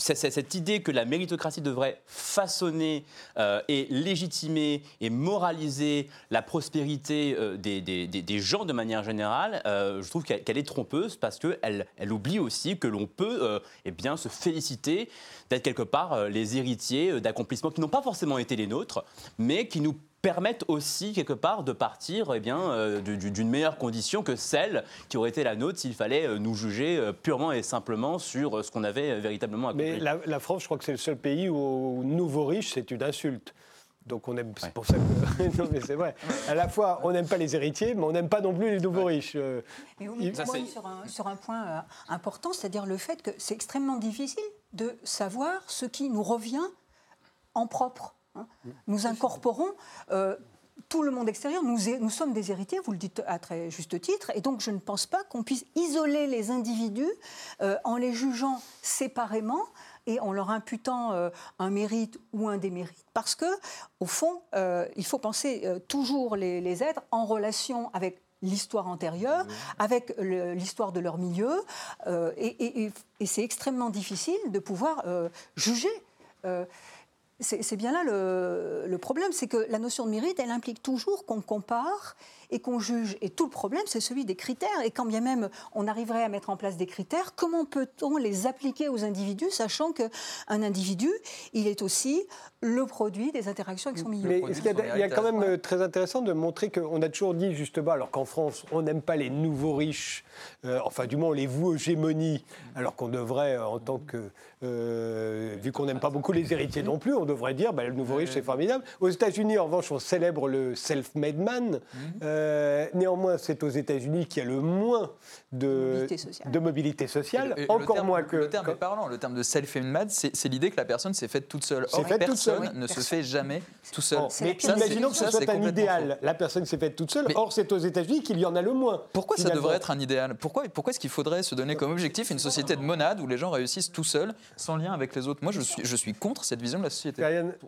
cette idée que la méritocratie devrait façonner euh, et légitimer et moraliser la prospérité euh, des, gens de manière générale, euh, je trouve qu'elle est trompeuse parce qu'elle elle oublie aussi que l'on peut eh bien, se féliciter d'être quelque part les héritiers d'accomplissements qui n'ont pas forcément été les nôtres, mais qui nous permettent aussi quelque part de partir eh bien, euh, du- du- d'une meilleure condition que celle qui aurait été la nôtre s'il fallait euh, nous juger euh, purement et simplement sur ce qu'on avait véritablement accompli. Mais la, la France, je crois que c'est le seul pays où au nouveau riche, c'est une insulte. Donc on aime, c'est pour ça que. non, mais c'est vrai. À la fois, on n'aime pas les héritiers, mais on n'aime pas non plus les nouveaux riches. Mais vous Il- moi sur un, sur un point euh, important, c'est-à-dire le fait que c'est extrêmement difficile de savoir ce qui nous revient en propre. Hein. Nous incorporons euh, tout le monde extérieur. Nous, sommes des héritiers, vous le dites à très juste titre, et donc je ne pense pas qu'on puisse isoler les individus euh, en les jugeant séparément et en leur imputant euh, un mérite ou un démérite, parce que au fond, il faut penser toujours les, êtres en relation avec l'histoire antérieure, avec l'histoire de leur milieu, et, c'est extrêmement difficile de pouvoir juger. C'est bien là le, le problème, c'est que la notion de mérite, elle implique toujours qu'on compare et qu'on juge. Et tout le problème, c'est celui des critères. Et quand bien même on arriverait à mettre en place des critères, comment peut-on les appliquer aux individus, sachant qu'un individu, il est aussi le produit des interactions avec son milieu? Mais il y a quand même euh, très intéressant de montrer qu'on a toujours dit justement, alors qu'en France, on n'aime pas les nouveaux riches, euh, enfin du moins on les voue hégémonie, alors qu'on devrait, euh, en tant que, vu qu'on n'aime pas beaucoup les héritiers non plus, on devrait dire, bah, le nouveau riche c'est formidable. Aux États-Unis, en revanche, on célèbre le self-made man. Néanmoins, c'est aux États-Unis qu'il y a le moins de Mobilité sociale. de mobilité sociale, Et le- et le encore terme- moins que. Le terme est parlant. Le terme de self-made, c'est l'idée que la personne s'est faite toute seule. Or, toute personne seule. ne se fait jamais tout seul. Bon, mais imaginons que ce soit un idéal. faux. La personne s'est faite toute seule. Mais- Or, c'est aux États-Unis qu'il y en a le moins. Pourquoi ça devrait être un idéal? Pourquoi, pourquoi est-ce qu'il faudrait se donner comme objectif une société de monades où les gens réussissent tout seuls, sans lien avec les autres? Moi, je suis, je suis contre cette vision de la société.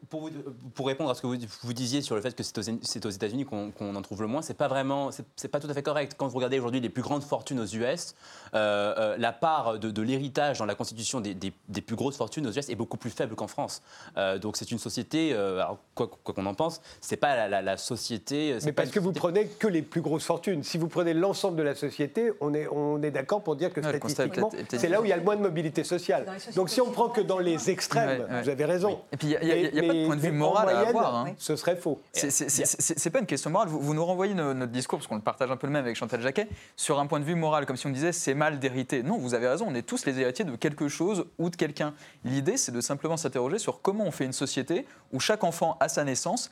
Pour, vous- pour répondre à ce que vous, vous disiez sur le fait que c'est aux, États-Unis qu'on qu'on en trouve le moins, c'est pas vraiment, c'est pas tout à fait correct. Quand vous regardez aujourd'hui les plus grandes fortunes aux US, euh, euh, la part de, de l'héritage dans la constitution des, des- des plus grosses fortunes aux US est beaucoup plus faible qu'en France. Euh, donc c'est une société, euh, alors, quoi qu'on en pense, c'est pas la, la- la société. Mais parce une que vous prenez que les plus grosses fortunes. Si vous prenez l'ensemble de la société, on est, on est d'accord pour dire que Ouais, statistiquement, c'est là où il y a le moins de mobilité sociale. Donc si on prend que dans les extrêmes, Ouais, ouais. vous avez raison. Et puis, il n'y a, y a- il y a Mais- pas de point de vue moral à moyenne, avoir. hein. Ce serait faux. C'est- pas une question morale. Vous, vous nous renvoyez no- notre discours, parce qu'on le partage un peu le même avec Chantal Jacquet, sur un point de vue moral, comme si on disait c'est mal d'hériter. Non, vous avez raison, on est tous les héritiers de quelque chose ou de quelqu'un. L'idée, c'est de simplement s'interroger sur comment on fait une société où chaque enfant, à sa naissance,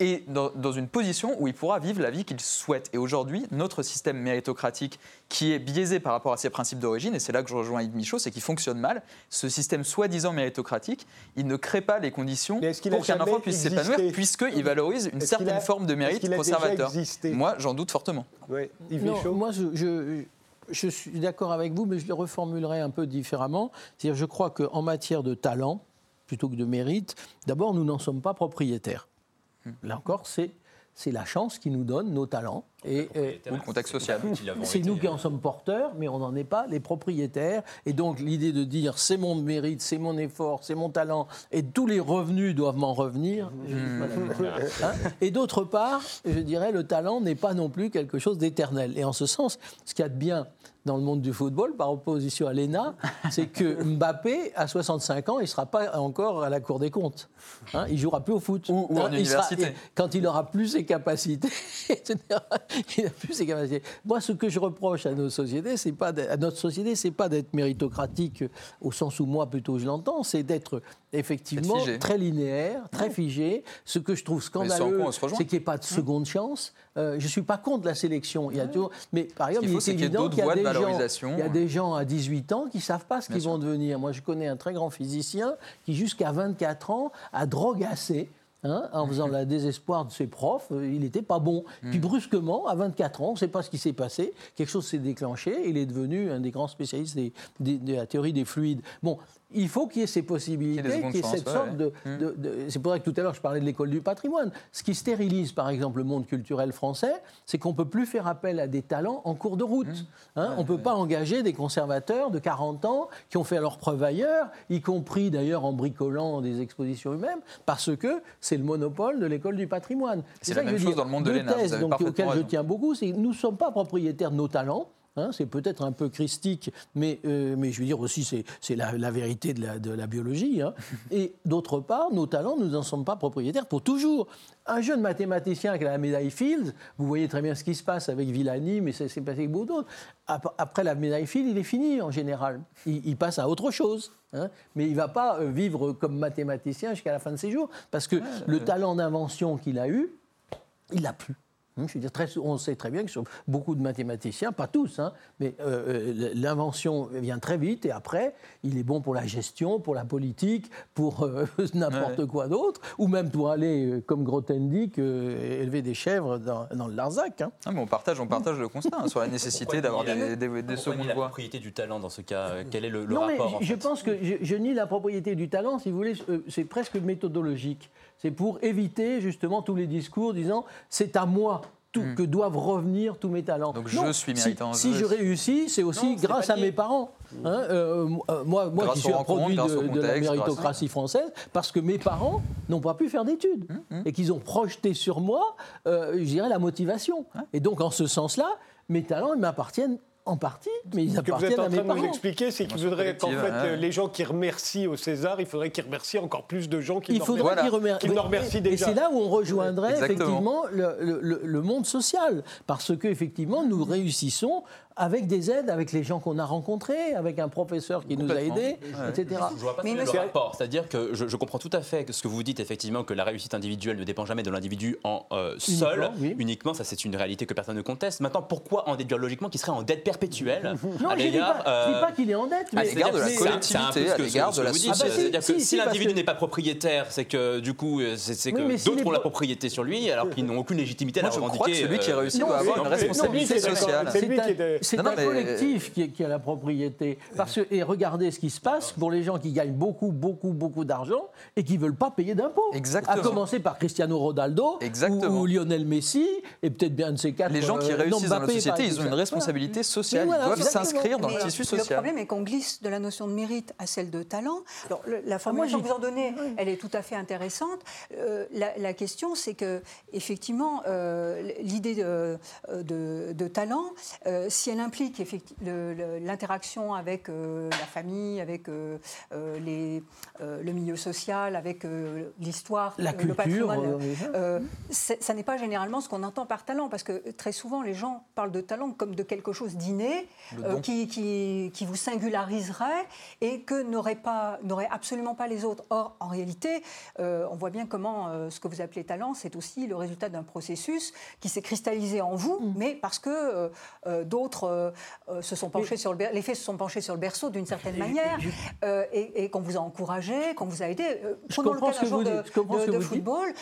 est dans, dans une position où il pourra vivre la vie qu'il souhaite. Et aujourd'hui, notre système méritocratique, qui est biaisé par rapport à ses principes d'origine, et c'est là que je rejoins Yves Michaud, c'est qu'il fonctionne mal, ce système soi-disant méritocratique, il ne crée pas les conditions pour qu'un enfant puisse s'épanouir, puisqu'il valorise une certaine a- forme de mérite conservateur. Moi, j'en doute fortement. Oui. Yves Non, Michaud moi, je, je- je suis d'accord avec vous, mais je le reformulerai un peu différemment. C'est-à-dire, je crois qu'en matière de talent, plutôt que de mérite, d'abord, nous n'en sommes pas propriétaires. Là encore, c'est la chance qui nous donne nos talents. Et, Ou le contexte social. c'est nous qui en sommes porteurs, mais on n'en est pas les propriétaires. Et donc l'idée de dire c'est mon mérite, c'est mon effort, c'est mon talent, et tous les revenus doivent m'en revenir. pas d'accord. Hein et d'autre part, je dirais le talent n'est pas non plus quelque chose d'éternel. Et en ce sens, ce qu'il y a de bien dans le monde du football, par opposition à l'ENA, c'est que Mbappé, à 65 ans, il ne sera pas encore à la Cour des comptes. Hein, il jouera plus au foot. Ou- ou en Hein, sera- université. quand il aura plus ses capacités, etc., il a plus ses capacités. Moi, ce que je reproche à nos sociétés, c'est pas d'être- à notre société, c'est pas d'être méritocratique au sens où moi plutôt je l'entends, c'est d'être effectivement très linéaire, très figé. Ce que je trouve scandaleux, c'est qu'il n'y ait pas de seconde chance. Euh, je suis pas contre la sélection. Il y a toujours, mais par exemple, qu'il il faut, est y ait évident qu'il y a voies de des gens, valorisation. il y a des gens à 18 ans qui savent pas ce qu'ils vont devenir. Moi, je connais un très grand physicien qui, jusqu'à 24 ans, a drogassé hein, en faisant la désespoir de ses profs, euh, il n'était pas bon. Puis brusquement, à 24 ans, on ne sait pas ce qui s'est passé, quelque chose s'est déclenché, il est devenu un des grands spécialistes des- des- de la théorie des fluides. Bon, il faut qu'il y ait ces possibilités, Qu'il y ait cette sorte ouais, de, ouais. de- de- C'est pour ça que tout à l'heure je parlais de l'école du patrimoine. Ce qui stérilise par exemple le monde culturel français, c'est qu'on ne peut plus faire appel à des talents en cours de route. Mmh. Hein, on ne peut pas engager des conservateurs de 40 ans qui ont fait leurs preuves ailleurs, y compris d'ailleurs en bricolant des expositions eux-mêmes, parce que c'est le monopole de l'école du patrimoine. C'est la que même je veux chose dans le monde de Deux l'ENA, donc, parfaitement auxquelles je tiens beaucoup, c'est que nous ne sommes pas propriétaires de nos talents. Hein, c'est peut-être un peu christique, mais, euh, mais je veux dire aussi, c'est, c'est la, la vérité de la, de la biologie. hein. Et d'autre part, nos talents, nous n'en sommes pas propriétaires pour toujours. Un jeune mathématicien qui a la médaille Fields, vous voyez très bien ce qui se passe avec Villani, mais ça s'est passé avec beaucoup d'autres. Ap- Après la médaille Fields, il est fini en général. Il, il passe à autre chose. hein. Mais il ne va pas euh, vivre comme mathématicien jusqu'à la fin de ses jours, parce que le talent d'invention qu'il a eu, il l'a plus. Je veux dire, très, sou- on sait très bien que sur beaucoup de mathématiciens, pas tous, hein, mais euh, euh, l'invention vient très vite et après, il est bon pour la gestion, pour la politique, pour euh, n'importe Ouais. quoi d'autre, ou même pour aller, comme Grothendieck, euh, élever des chèvres dans, dans le Larzac. hein. Ah, mais on partage, on partage le constat hein, sur la nécessité d'avoir des, des, secondes la voies. propriété du talent dans ce cas Quel est le, le non, mais rapport en je, fait? pense que je, je nie la propriété du talent, si vous voulez, c'est presque méthodologique. C'est pour éviter justement tous les discours disant c'est à moi. tout- que doivent revenir tous mes talents. Hmm. Donc je suis si- méritant, Si, je- je réussis, c'est aussi Non, grâce à mes parents. Hein, euh, euh, moi, qui suis un produit de, la méritocratie française, parce que mes parents n'ont pas pu faire d'études Hum, et qu'ils ont projeté sur moi, euh, je dirais, la motivation. Et donc, en ce sens-là, mes talents, ils m'appartiennent en partie, mais ils Ce que vous êtes en train de nous expliquer, c'est qu'il faudrait qu'en fait, euh, les gens qui remercient au César, il faudrait qu'ils remercient encore plus de gens qui Il le faudrait Voilà. qu'ils remer- Qu'ils le remercient Et déjà. c'est là où on rejoindrait Exactement. effectivement le, le- le monde social, parce que effectivement nous réussissons avec des aides, avec les gens qu'on a rencontrés, avec un professeur qui nous a aidés, Ouais. etc. Je vois pas Mais le rapport. C'est-à-dire que je, je comprends tout à fait ce que vous dites, effectivement, que la réussite individuelle ne dépend jamais de l'individu en euh, seul, Uniquement, oui. uniquement. Ça, c'est une réalité que personne ne conteste. Maintenant, pourquoi en déduire logiquement qu'il serait en dette perpétuelle Non, à je ne dis, pas- euh, pas qu'il est en dette, à mais l'égard de la collectivité, à que- l'égard de la vous dites. Ah bah si, C'est-à-dire que si, l'individu n'est pas propriétaire, c'est que du coup, euh, c'est que d'autres ont la pro- propriété sur lui, alors qu'ils n'ont aucune légitimité à la revendiquer. que celui qui réussit doit avoir une responsabilité sociale. C'est un, mais- collectif qui, qui a la propriété. Parce que, et regardez ce qui se passe pour les gens qui gagnent beaucoup, beaucoup, beaucoup d'argent et qui ne veulent pas payer d'impôts. Exactement. À commencer par Cristiano Ronaldo Exactement. Ou, ou Lionel Messi et peut-être bien de ces quatre. Les gens qui euh, réussissent dans Mbappé, société, ils ont une responsabilité sociale. Voilà, ils doivent s'inscrire dans le tissu Le social. problème est qu'on glisse de la notion de mérite à celle de talent. Alors, le- la formulation j'y- que vous en donnez, elle est tout à fait intéressante. Euh, la, la question, c'est que, effectivement, euh, l'idée de, de- de talent, euh, si elle implique l'interaction avec euh, la famille, avec euh, euh, les, euh, le milieu social, avec euh, l'histoire, La le culture, patrimoine, euh, euh, ça n'est pas généralement ce qu'on entend par talent, parce que très souvent les gens parlent de talent comme de quelque chose d'inné, euh, qui, qui- qui vous singulariserait et que n'auraient pas, n'auraient absolument pas les autres. Or, en réalité, euh, on voit bien comment euh, ce que vous appelez talent, c'est aussi le résultat d'un processus qui s'est cristallisé en vous, Mm. mais parce que euh, euh, d'autres euh, euh, se sont penchés sur le les faits se sont penchés sur le berceau d'une certaine manière euh, et, qu'on vous a encouragé, qu'on vous a aidé. Je comprends cas ce que vous dites. football.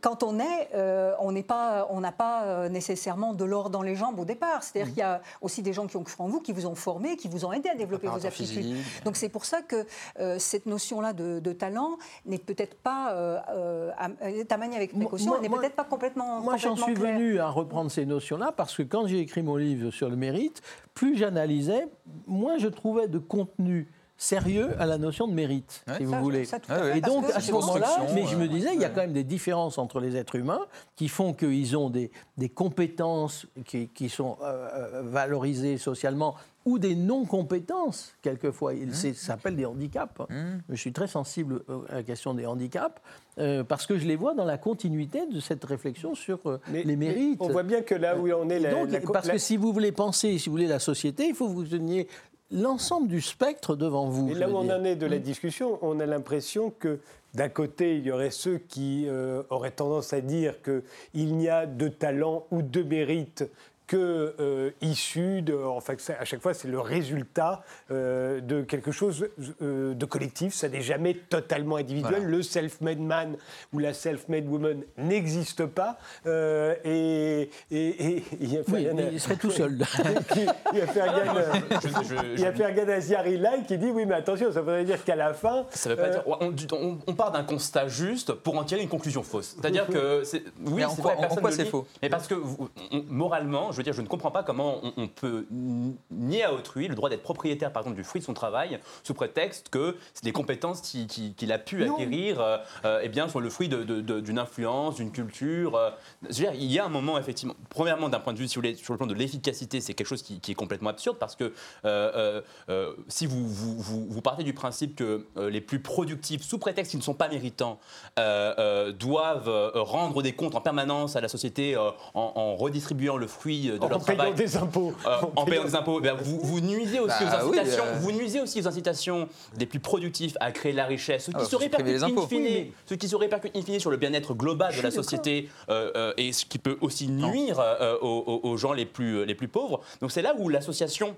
Quand on est, euh, on n'est pas, on n'a pas euh, nécessairement de l'or dans les jambes au départ. C'est-à-dire qu'il y a aussi des gens qui ont cru en vous, qui vous ont formé, qui vous ont aidé à développer vos aptitudes. physique. Donc c'est pour ça que euh, cette notion-là de, de talent n'est peut-être pas euh, à, est à manier avec précaution, n'est peut-être pas complètement. Moi, j'en suis venu à reprendre ces notions-là parce que quand j'ai écrit mon livre sur le mérite, plus j'analysais, moins je trouvais de contenu sérieux à la notion de mérite, Ouais. si vous Ça, voulez. ça, tout Ouais, à ouais. fait, Et donc, à ce moment-là, mais je me euh, disais, il y a quand même des différences entre les êtres humains qui font qu'ils ont des, des compétences qui, qui sont euh, euh, valorisées socialement ou des non-compétences, quelquefois. Mmh. Il- Ça s'appelle des handicaps. Je suis très sensible à la question des handicaps euh, parce que je les vois dans la continuité de cette réflexion sur euh, Mais- les mérites. On voit bien que là où on est, la- donc, la- parce la- que si vous voulez penser, si vous voulez la société, il faut que vous teniez l'ensemble du spectre devant vous. Et là où on dire. en est de la discussion, on a l'impression que d'un côté, il y aurait ceux qui euh, auraient tendance à dire qu'il n'y a de talent ou de mérite que euh, issu de. Enfin, c'est- à chaque fois, c'est le résultat euh, de quelque chose euh, de collectif. Ça n'est jamais totalement individuel. Voilà. Le self-made man ou la self-made woman n'existe pas. Euh, et, et, et il y a Oui, Fergan- il serait tout seul. il y a Fergan, Je- je- il y a Fergan Aziarilai qui dit oui, mais attention, ça voudrait dire qu'à la fin. Ça veut pas euh, dire. On, on- on part d'un constat juste pour en tirer une conclusion fausse. C'est-à-dire que. c'est- Oui, Mais en quoi- vrai, en quoi c'est faux Mais parce que vous- on- moralement, je veux dire, je ne comprends pas comment on, on peut nier à autrui le droit d'être propriétaire, par exemple, du fruit de son travail, sous prétexte que des compétences qui- qui- qu'il a pu Non. acquérir, euh, euh, eh bien, sont le fruit d'une influence, d'une culture. euh. Je veux dire, il y a un moment, effectivement, premièrement, d'un point de vue, si vous voulez, sur le plan de l'efficacité, c'est quelque chose qui, qui est complètement absurde parce que euh, si vous, vous, vous- vous partez du principe que les plus productifs, sous prétexte qu'ils ne sont pas méritants, doivent rendre des comptes en permanence à la société en, en redistribuant le fruit de en leur payant des impôts. Euh, en payant des impôts, ben, vous, vous nuisez aussi Bah aux oui, incitations. euh. Vous nuisez aussi aux incitations des plus productifs à créer de la richesse, ce qui Ah, se faut supprimer répercute les in impôts. fine, Oui, mais- ce qui se répercute in fine sur le bien-être global de la société euh, euh, et ce qui peut aussi nuire euh, aux, aux- aux gens les plus, les plus pauvres. Donc c'est là où l'association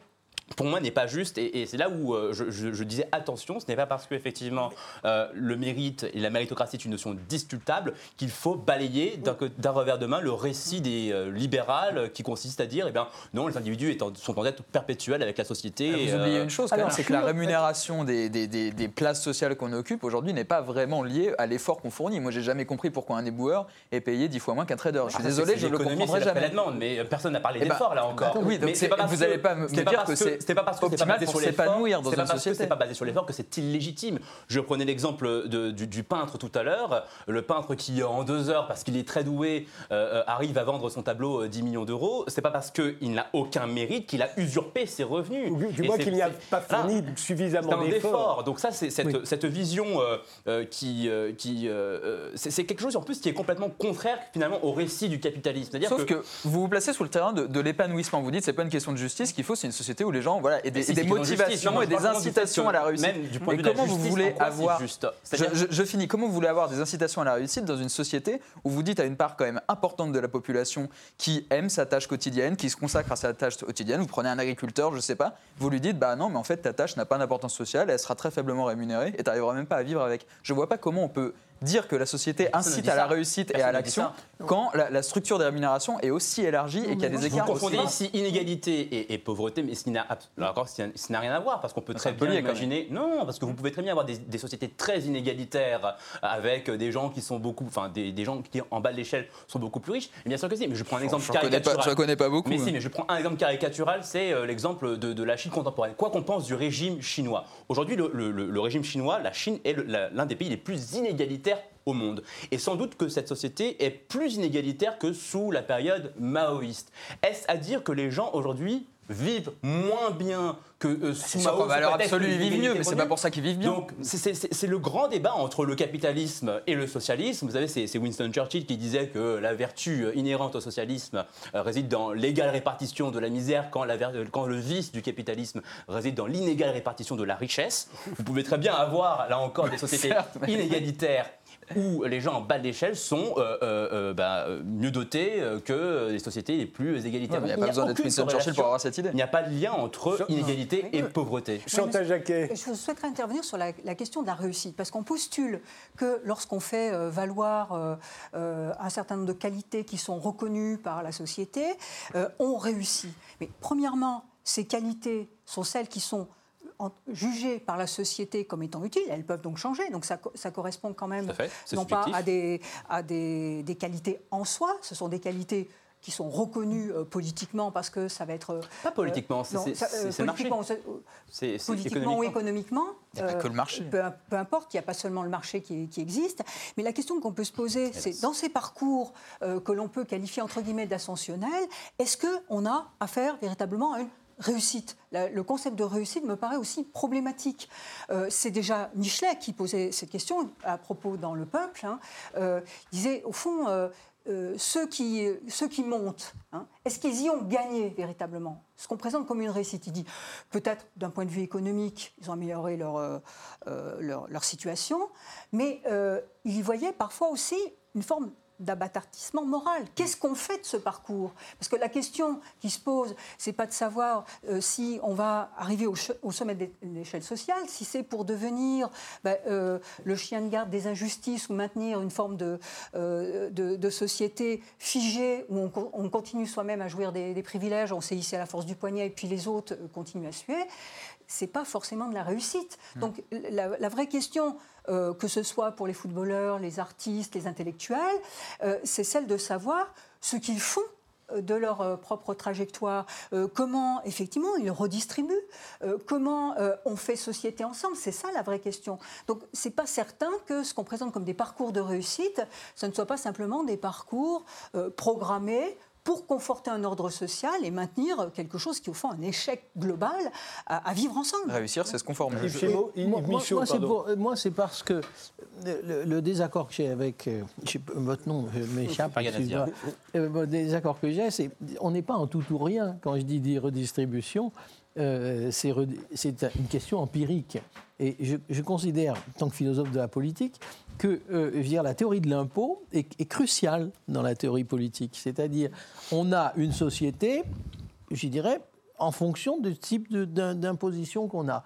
pour moi, n'est pas juste, et, et c'est là où euh, je, je- je disais attention, ce n'est pas parce qu'effectivement euh, le mérite et la méritocratie est une notion discutable qu'il faut balayer d'un revers de main le récit des euh, libérales qui consiste à dire, eh bien, non, les individus étant- sont en dette perpétuelle avec la société. Vous et, oubliez euh, une chose quand même, c'est que la rémunération des, des- des- des places sociales qu'on occupe aujourd'hui n'est pas vraiment liée à l'effort qu'on fournit. Moi, j'ai jamais compris pourquoi un éboueur est payé dix fois moins qu'un trader. Je suis Ah, désolé, je le l'économie, comprendrai jamais. la demande, mais euh, personne n'a parlé Eh ben, d'effort là encore. oui, donc mais c'est- pas parce vous n'allez pas me dire que c'est n'est pas parce que c'est pas basé sur s'épanouir dans pas une parce que société. c'est pas basé sur l'effort que c'est illégitime. Je prenais l'exemple du, du peintre tout à l'heure, le peintre qui en deux heures, parce qu'il est très doué, euh, euh, arrive à vendre son tableau euh, 10 millions d'euros. C'est pas parce qu'il n'a aucun mérite qu'il a usurpé ses revenus. Ou du moins qu'il n'y a pas fourni suffisamment d'efforts. effort. Donc ça, c'est cette, Oui. cette vision euh, euh, qui, euh, qui euh, euh, c'est quelque chose en plus qui est complètement contraire finalement au récit du capitalisme. C'est-à-dire Sauf que vous vous placez sur le terrain de, de l'épanouissement. Vous dites c'est pas une question de justice, qu'il faut c'est une société où les gens voilà et des, Si, et c'est des une justice. motivations Non, et des incitations à la réussite. Même du point vue de comment vous voulez avoir juste je, C'est-à-dire- je- je finis. Comment vous voulez avoir des incitations à la réussite dans une société où vous dites à une part quand même importante de la population qui aime sa tâche quotidienne, qui se consacre à sa tâche quotidienne, vous prenez un agriculteur, je sais pas, vous lui dites bah non mais en fait ta tâche n'a pas d'importance sociale, elle sera très faiblement rémunérée et tu n'arriveras même pas à vivre avec. Je vois pas comment on peut dire que la société ne incite à la réussite et à ne l'action quand la, la structure des rémunérations est aussi élargie et qu'il y a des Vous écarts confondez aussi. ici inégalité et, et pauvreté, mais ce n'a rien à voir, parce qu'on peut très bien imaginer. Non, parce que vous pouvez très bien avoir des, des sociétés très inégalitaires avec des gens qui sont beaucoup, enfin des, des gens qui en bas de l'échelle sont beaucoup plus riches. Et bien sûr que si. Mais je prends un exemple J'en connais pas, caricatural. j'en connais pas beaucoup. Mais hein. si, mais je prends un exemple caricatural, c'est euh, l'exemple de, de la Chine contemporaine. Quoi qu'on pense du régime chinois, aujourd'hui, le, le- le- le régime chinois, la Chine est l'un des pays les plus inégalitaires au monde. Et sans doute que cette société est plus inégalitaire que sous la période maoïste. Est-ce à dire que les gens aujourd'hui vivent moins bien que euh, sous Mao qu'en valeur absolue, ils vivent mieux, mais c'est pas pour ça qu'ils vivent bien. donc c'est- le grand débat entre le capitalisme et le socialisme. Vous savez, c'est Winston Churchill qui disait que la vertu inhérente au socialisme euh, réside dans l'égale répartition de la misère, quand, la ver- quand le vice du capitalisme réside dans l'inégale répartition de la richesse. Vous pouvez très bien avoir, là encore, des sociétés inégalitaires où les gens en bas de l'échelle sont euh, euh, euh, bah, mieux dotés que les sociétés les plus égalitaires. Il n'y a pas besoin d'être Winston Churchill pour avoir cette idée. Il n'y a pas de lien entre inégalité et pauvreté. Chantal Jacquet. Je souhaiterais intervenir sur la, la question de la réussite, parce qu'on postule que lorsqu'on fait euh, valoir un certain nombre de qualités qui sont reconnues par la société, euh, on réussit. Mais premièrement, ces qualités sont celles qui sont jugées par la société comme étant utiles, elles peuvent donc changer, donc ça, ça correspond quand même non pas à, des, à des, des qualités en soi, ce sont des qualités qui sont reconnues euh, politiquement parce que ça va être... euh, Pas politiquement, c'est euh, c'est- marché. politiquement, ça- C'est politiquement ou économiquement. Il n'y a pas euh, que le marché. Peu, peu importe, il n'y a pas seulement le marché qui, qui existe. Mais la question qu'on peut se poser, c'est dans ces parcours euh, que l'on peut qualifier entre guillemets d'ascensionnels, est-ce qu'on a affaire véritablement à une réussite Le concept de réussite me paraît aussi problématique. Euh, c'est déjà Michelet qui posait cette question à propos dans Le Peuple. hein. Euh, disait, au fond, euh, euh, ceux, qui, ceux qui montent, hein, est-ce qu'ils y ont gagné véritablement? Ce qu'on présente comme une réussite, il dit peut-être d'un point de vue économique, ils ont amélioré leur, leur, situation, mais il y voyait parfois aussi une forme d'abattartissement moral. Qu'est-ce qu'on fait de ce parcours? Parce que la question qui se pose, c'est pas de savoir euh, si on va arriver au, sommet de l'échelle sociale, si c'est pour devenir ben, euh, le chien de garde des injustices ou maintenir une forme de, euh, société figée où on, co- on continue soi-même à jouir des, privilèges, on s'est à la force du poignet et puis les autres continuent à suer. C'est pas forcément de la réussite. Donc la, la vraie question, euh, que ce soit pour les footballeurs, les artistes, les intellectuels, euh, c'est celle de savoir ce qu'ils font euh, de leur propre trajectoire, euh, comment effectivement ils redistribuent, euh, comment euh, on fait société ensemble, c'est ça la vraie question. Donc c'est pas certain que ce qu'on présente comme des parcours de réussite, ce ne soit pas simplement des parcours programmés pour conforter un ordre social et maintenir quelque chose qui, au fond, un échec global à, à vivre ensemble. Réussir, c'est se conformer. Moi, moi- moi, c'est parce que le, désaccord que j'ai avec. euh, je sais pas, votre nom euh, m'échappe. Euh, Le désaccord que j'ai, c'est. On n'est pas en tout ou rien. Quand je dis dis redistribution, euh, c'est une question empirique. Et je, considère, en tant que philosophe de la politique, que euh, la théorie de l'impôt est, est cruciale dans la théorie politique. C'est-à-dire, on a une société, je dirais, en fonction du type d'imposition qu'on a.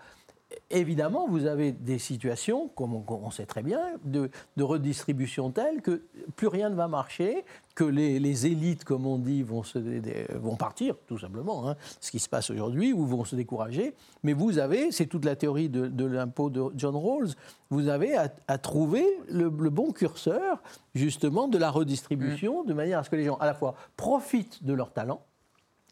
Évidemment, vous avez des situations, comme on, on sait très bien, de, de redistribution telle que plus rien ne va marcher, que les, les élites, comme on dit, vont, se, dé- vont partir, tout simplement, hein, ce qui se passe aujourd'hui, ou vont se décourager. Mais vous avez, c'est toute la théorie de, de l'impôt de John Rawls, vous avez à, à trouver le, le bon curseur, justement, de la redistribution, de manière à ce que les gens, à la fois, profitent de leur talent,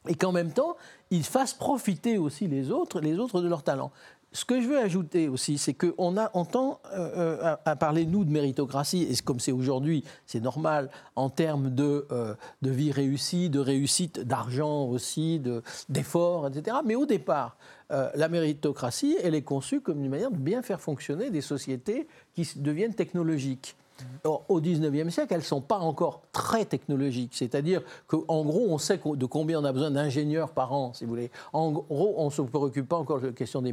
et qu'en même temps, ils fassent profiter aussi les autres, les autres de leur talent. Ce que je veux ajouter aussi, c'est qu'on a, euh, euh, à, parler, nous, de méritocratie, et comme c'est aujourd'hui, c'est normal, en termes de, euh, de vie réussie, de réussite, d'argent aussi, de- d'efforts, etc. Mais au départ, la méritocratie, elle est conçue comme une manière de bien faire fonctionner des sociétés qui deviennent technologiques. Or, au 19e siècle, elles ne sont pas encore très technologiques. C'est-à-dire qu'en gros, on sait de combien on a besoin d'ingénieurs par an, si vous voulez. En gros, on ne se préoccupe pas encore de la question des-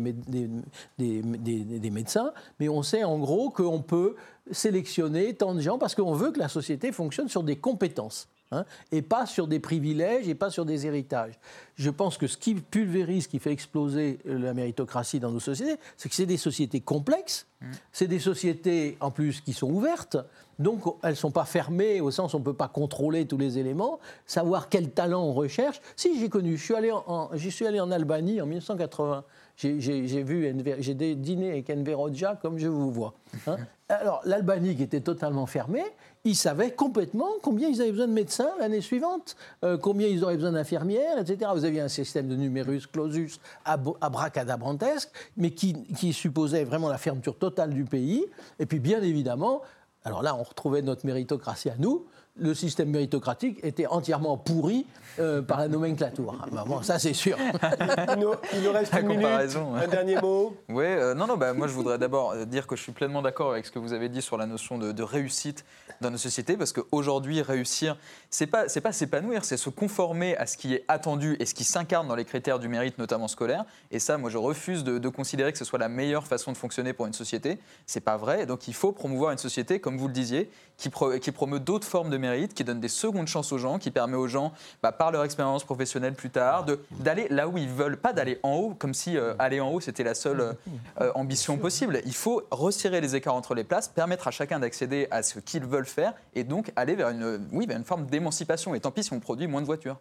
des médecins, mais on sait en gros qu'on peut sélectionner tant de gens parce qu'on veut que la société fonctionne sur des compétences. Hein, et pas sur des privilèges et pas sur des héritages. Je pense que ce qui pulvérise, ce qui fait exploser la méritocratie dans nos sociétés, c'est que c'est des sociétés complexes, c'est des sociétés en plus qui sont ouvertes, donc elles ne sont pas fermées au sens où on ne peut pas contrôler tous les éléments, savoir quel talent on recherche. Si j'ai connu, je suis allé en, en- suis allé en Albanie en 1980. J'ai- vu, j'ai dîné avec Enver Hoxha comme je vous vois. hein. Alors l'Albanie qui était totalement fermée, ils savaient complètement combien ils avaient besoin de médecins l'année suivante, euh, combien ils auraient besoin d'infirmières, etc. Vous aviez un système de numerus clausus abracadabrantesque, mais qui supposait vraiment la fermeture totale du pays. Et puis bien évidemment, alors là on retrouvait notre méritocratie à nous, le système méritocratique était entièrement pourri euh, par la nomenclature. Ah, bah, bon, ça c'est sûr. Il nous, il nous reste La une comparaison. Un dernier mot. Oui, non, non, bah, moi je voudrais d'abord euh, dire que je suis pleinement d'accord avec ce que vous avez dit sur la notion de, de réussite dans nos sociétés, parce qu'aujourd'hui, réussir, c'est pas, c'est pas s'épanouir, c'est se conformer à ce qui est attendu et ce qui s'incarne dans les critères du mérite, notamment scolaire. Et ça, moi je refuse de, de considérer que ce soit la meilleure façon de fonctionner pour une société. C'est pas vrai. Donc il faut promouvoir une société, comme vous le disiez, qui, pro- qui promeut d'autres formes de mérite, qui donne des secondes chances aux gens, qui permet aux gens, bah, par leur expérience professionnelle plus tard, de- d'aller là où ils veulent, pas d'aller en haut, comme si euh, aller en haut c'était la seule euh, euh, ambition possible. Il faut resserrer les écarts entre les places, permettre à chacun d'accéder à ce qu'ils veulent faire, et donc aller vers une, oui, vers une forme d'émancipation. Et tant pis si on produit moins de voitures.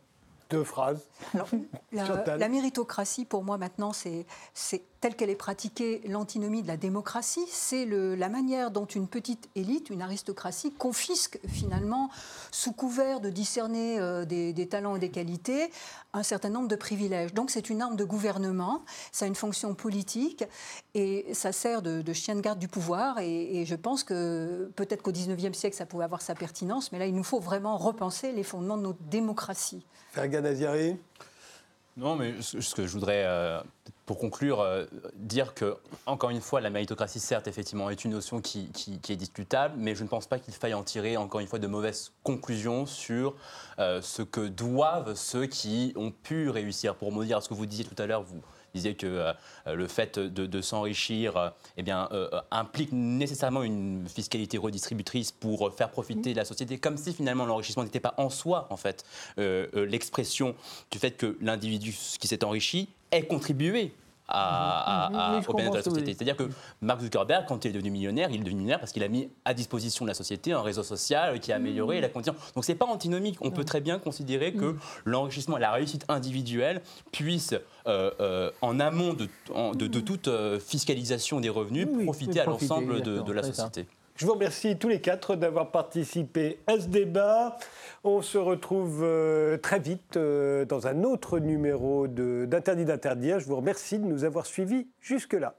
Deux phrases. Alors, la, méritocratie, pour moi, maintenant, c'est telle qu'elle est pratiquée, l'antinomie de la démocratie. C'est la manière dont une petite élite, une aristocratie, confisque finalement, sous couvert de discerner euh, des, des talents et des qualités, un certain nombre de privilèges. Donc, c'est une arme de gouvernement, ça a une fonction politique et ça sert de, de chien de garde du pouvoir. Et, et je pense que peut-être qu'au 19e siècle, ça pouvait avoir sa pertinence, mais là, il nous faut vraiment repenser les fondements de notre démocratie. Fergan Aziari. Non, mais ce ce que je voudrais, euh, pour conclure, euh, dire que, encore une fois, la méritocratie, certes, effectivement, est une notion qui, qui- qui est discutable, mais je ne pense pas qu'il faille en tirer, encore une fois, de mauvaises conclusions sur euh, ce que doivent ceux qui ont pu réussir. Pour me dire ce que vous disiez tout à l'heure, vous disait que euh, le fait de, de s'enrichir eh bien, implique nécessairement une fiscalité redistributrice pour faire profiter de la société, comme si finalement l'enrichissement n'était pas en soi, en fait, l'expression du fait que l'individu qui s'est enrichi ait contribué à, au bien-être de la société. C'est-à-dire que Mark Zuckerberg, quand il est devenu millionnaire, il est devenu millionnaire parce qu'il a mis à disposition de la société un réseau social qui a amélioré la condition. Donc c'est pas antinomique. On peut très bien considérer que l'enrichissement, la réussite individuelle puisse, euh, euh, en amont de, en- de- de toute euh, fiscalisation des revenus, Oui, oui, profiter à l'ensemble de, la société. Je vous remercie tous les quatre d'avoir participé à ce débat. On se retrouve euh, très vite euh, dans un autre numéro d'Interdit d'interdire. Je vous remercie de nous avoir suivis jusque-là.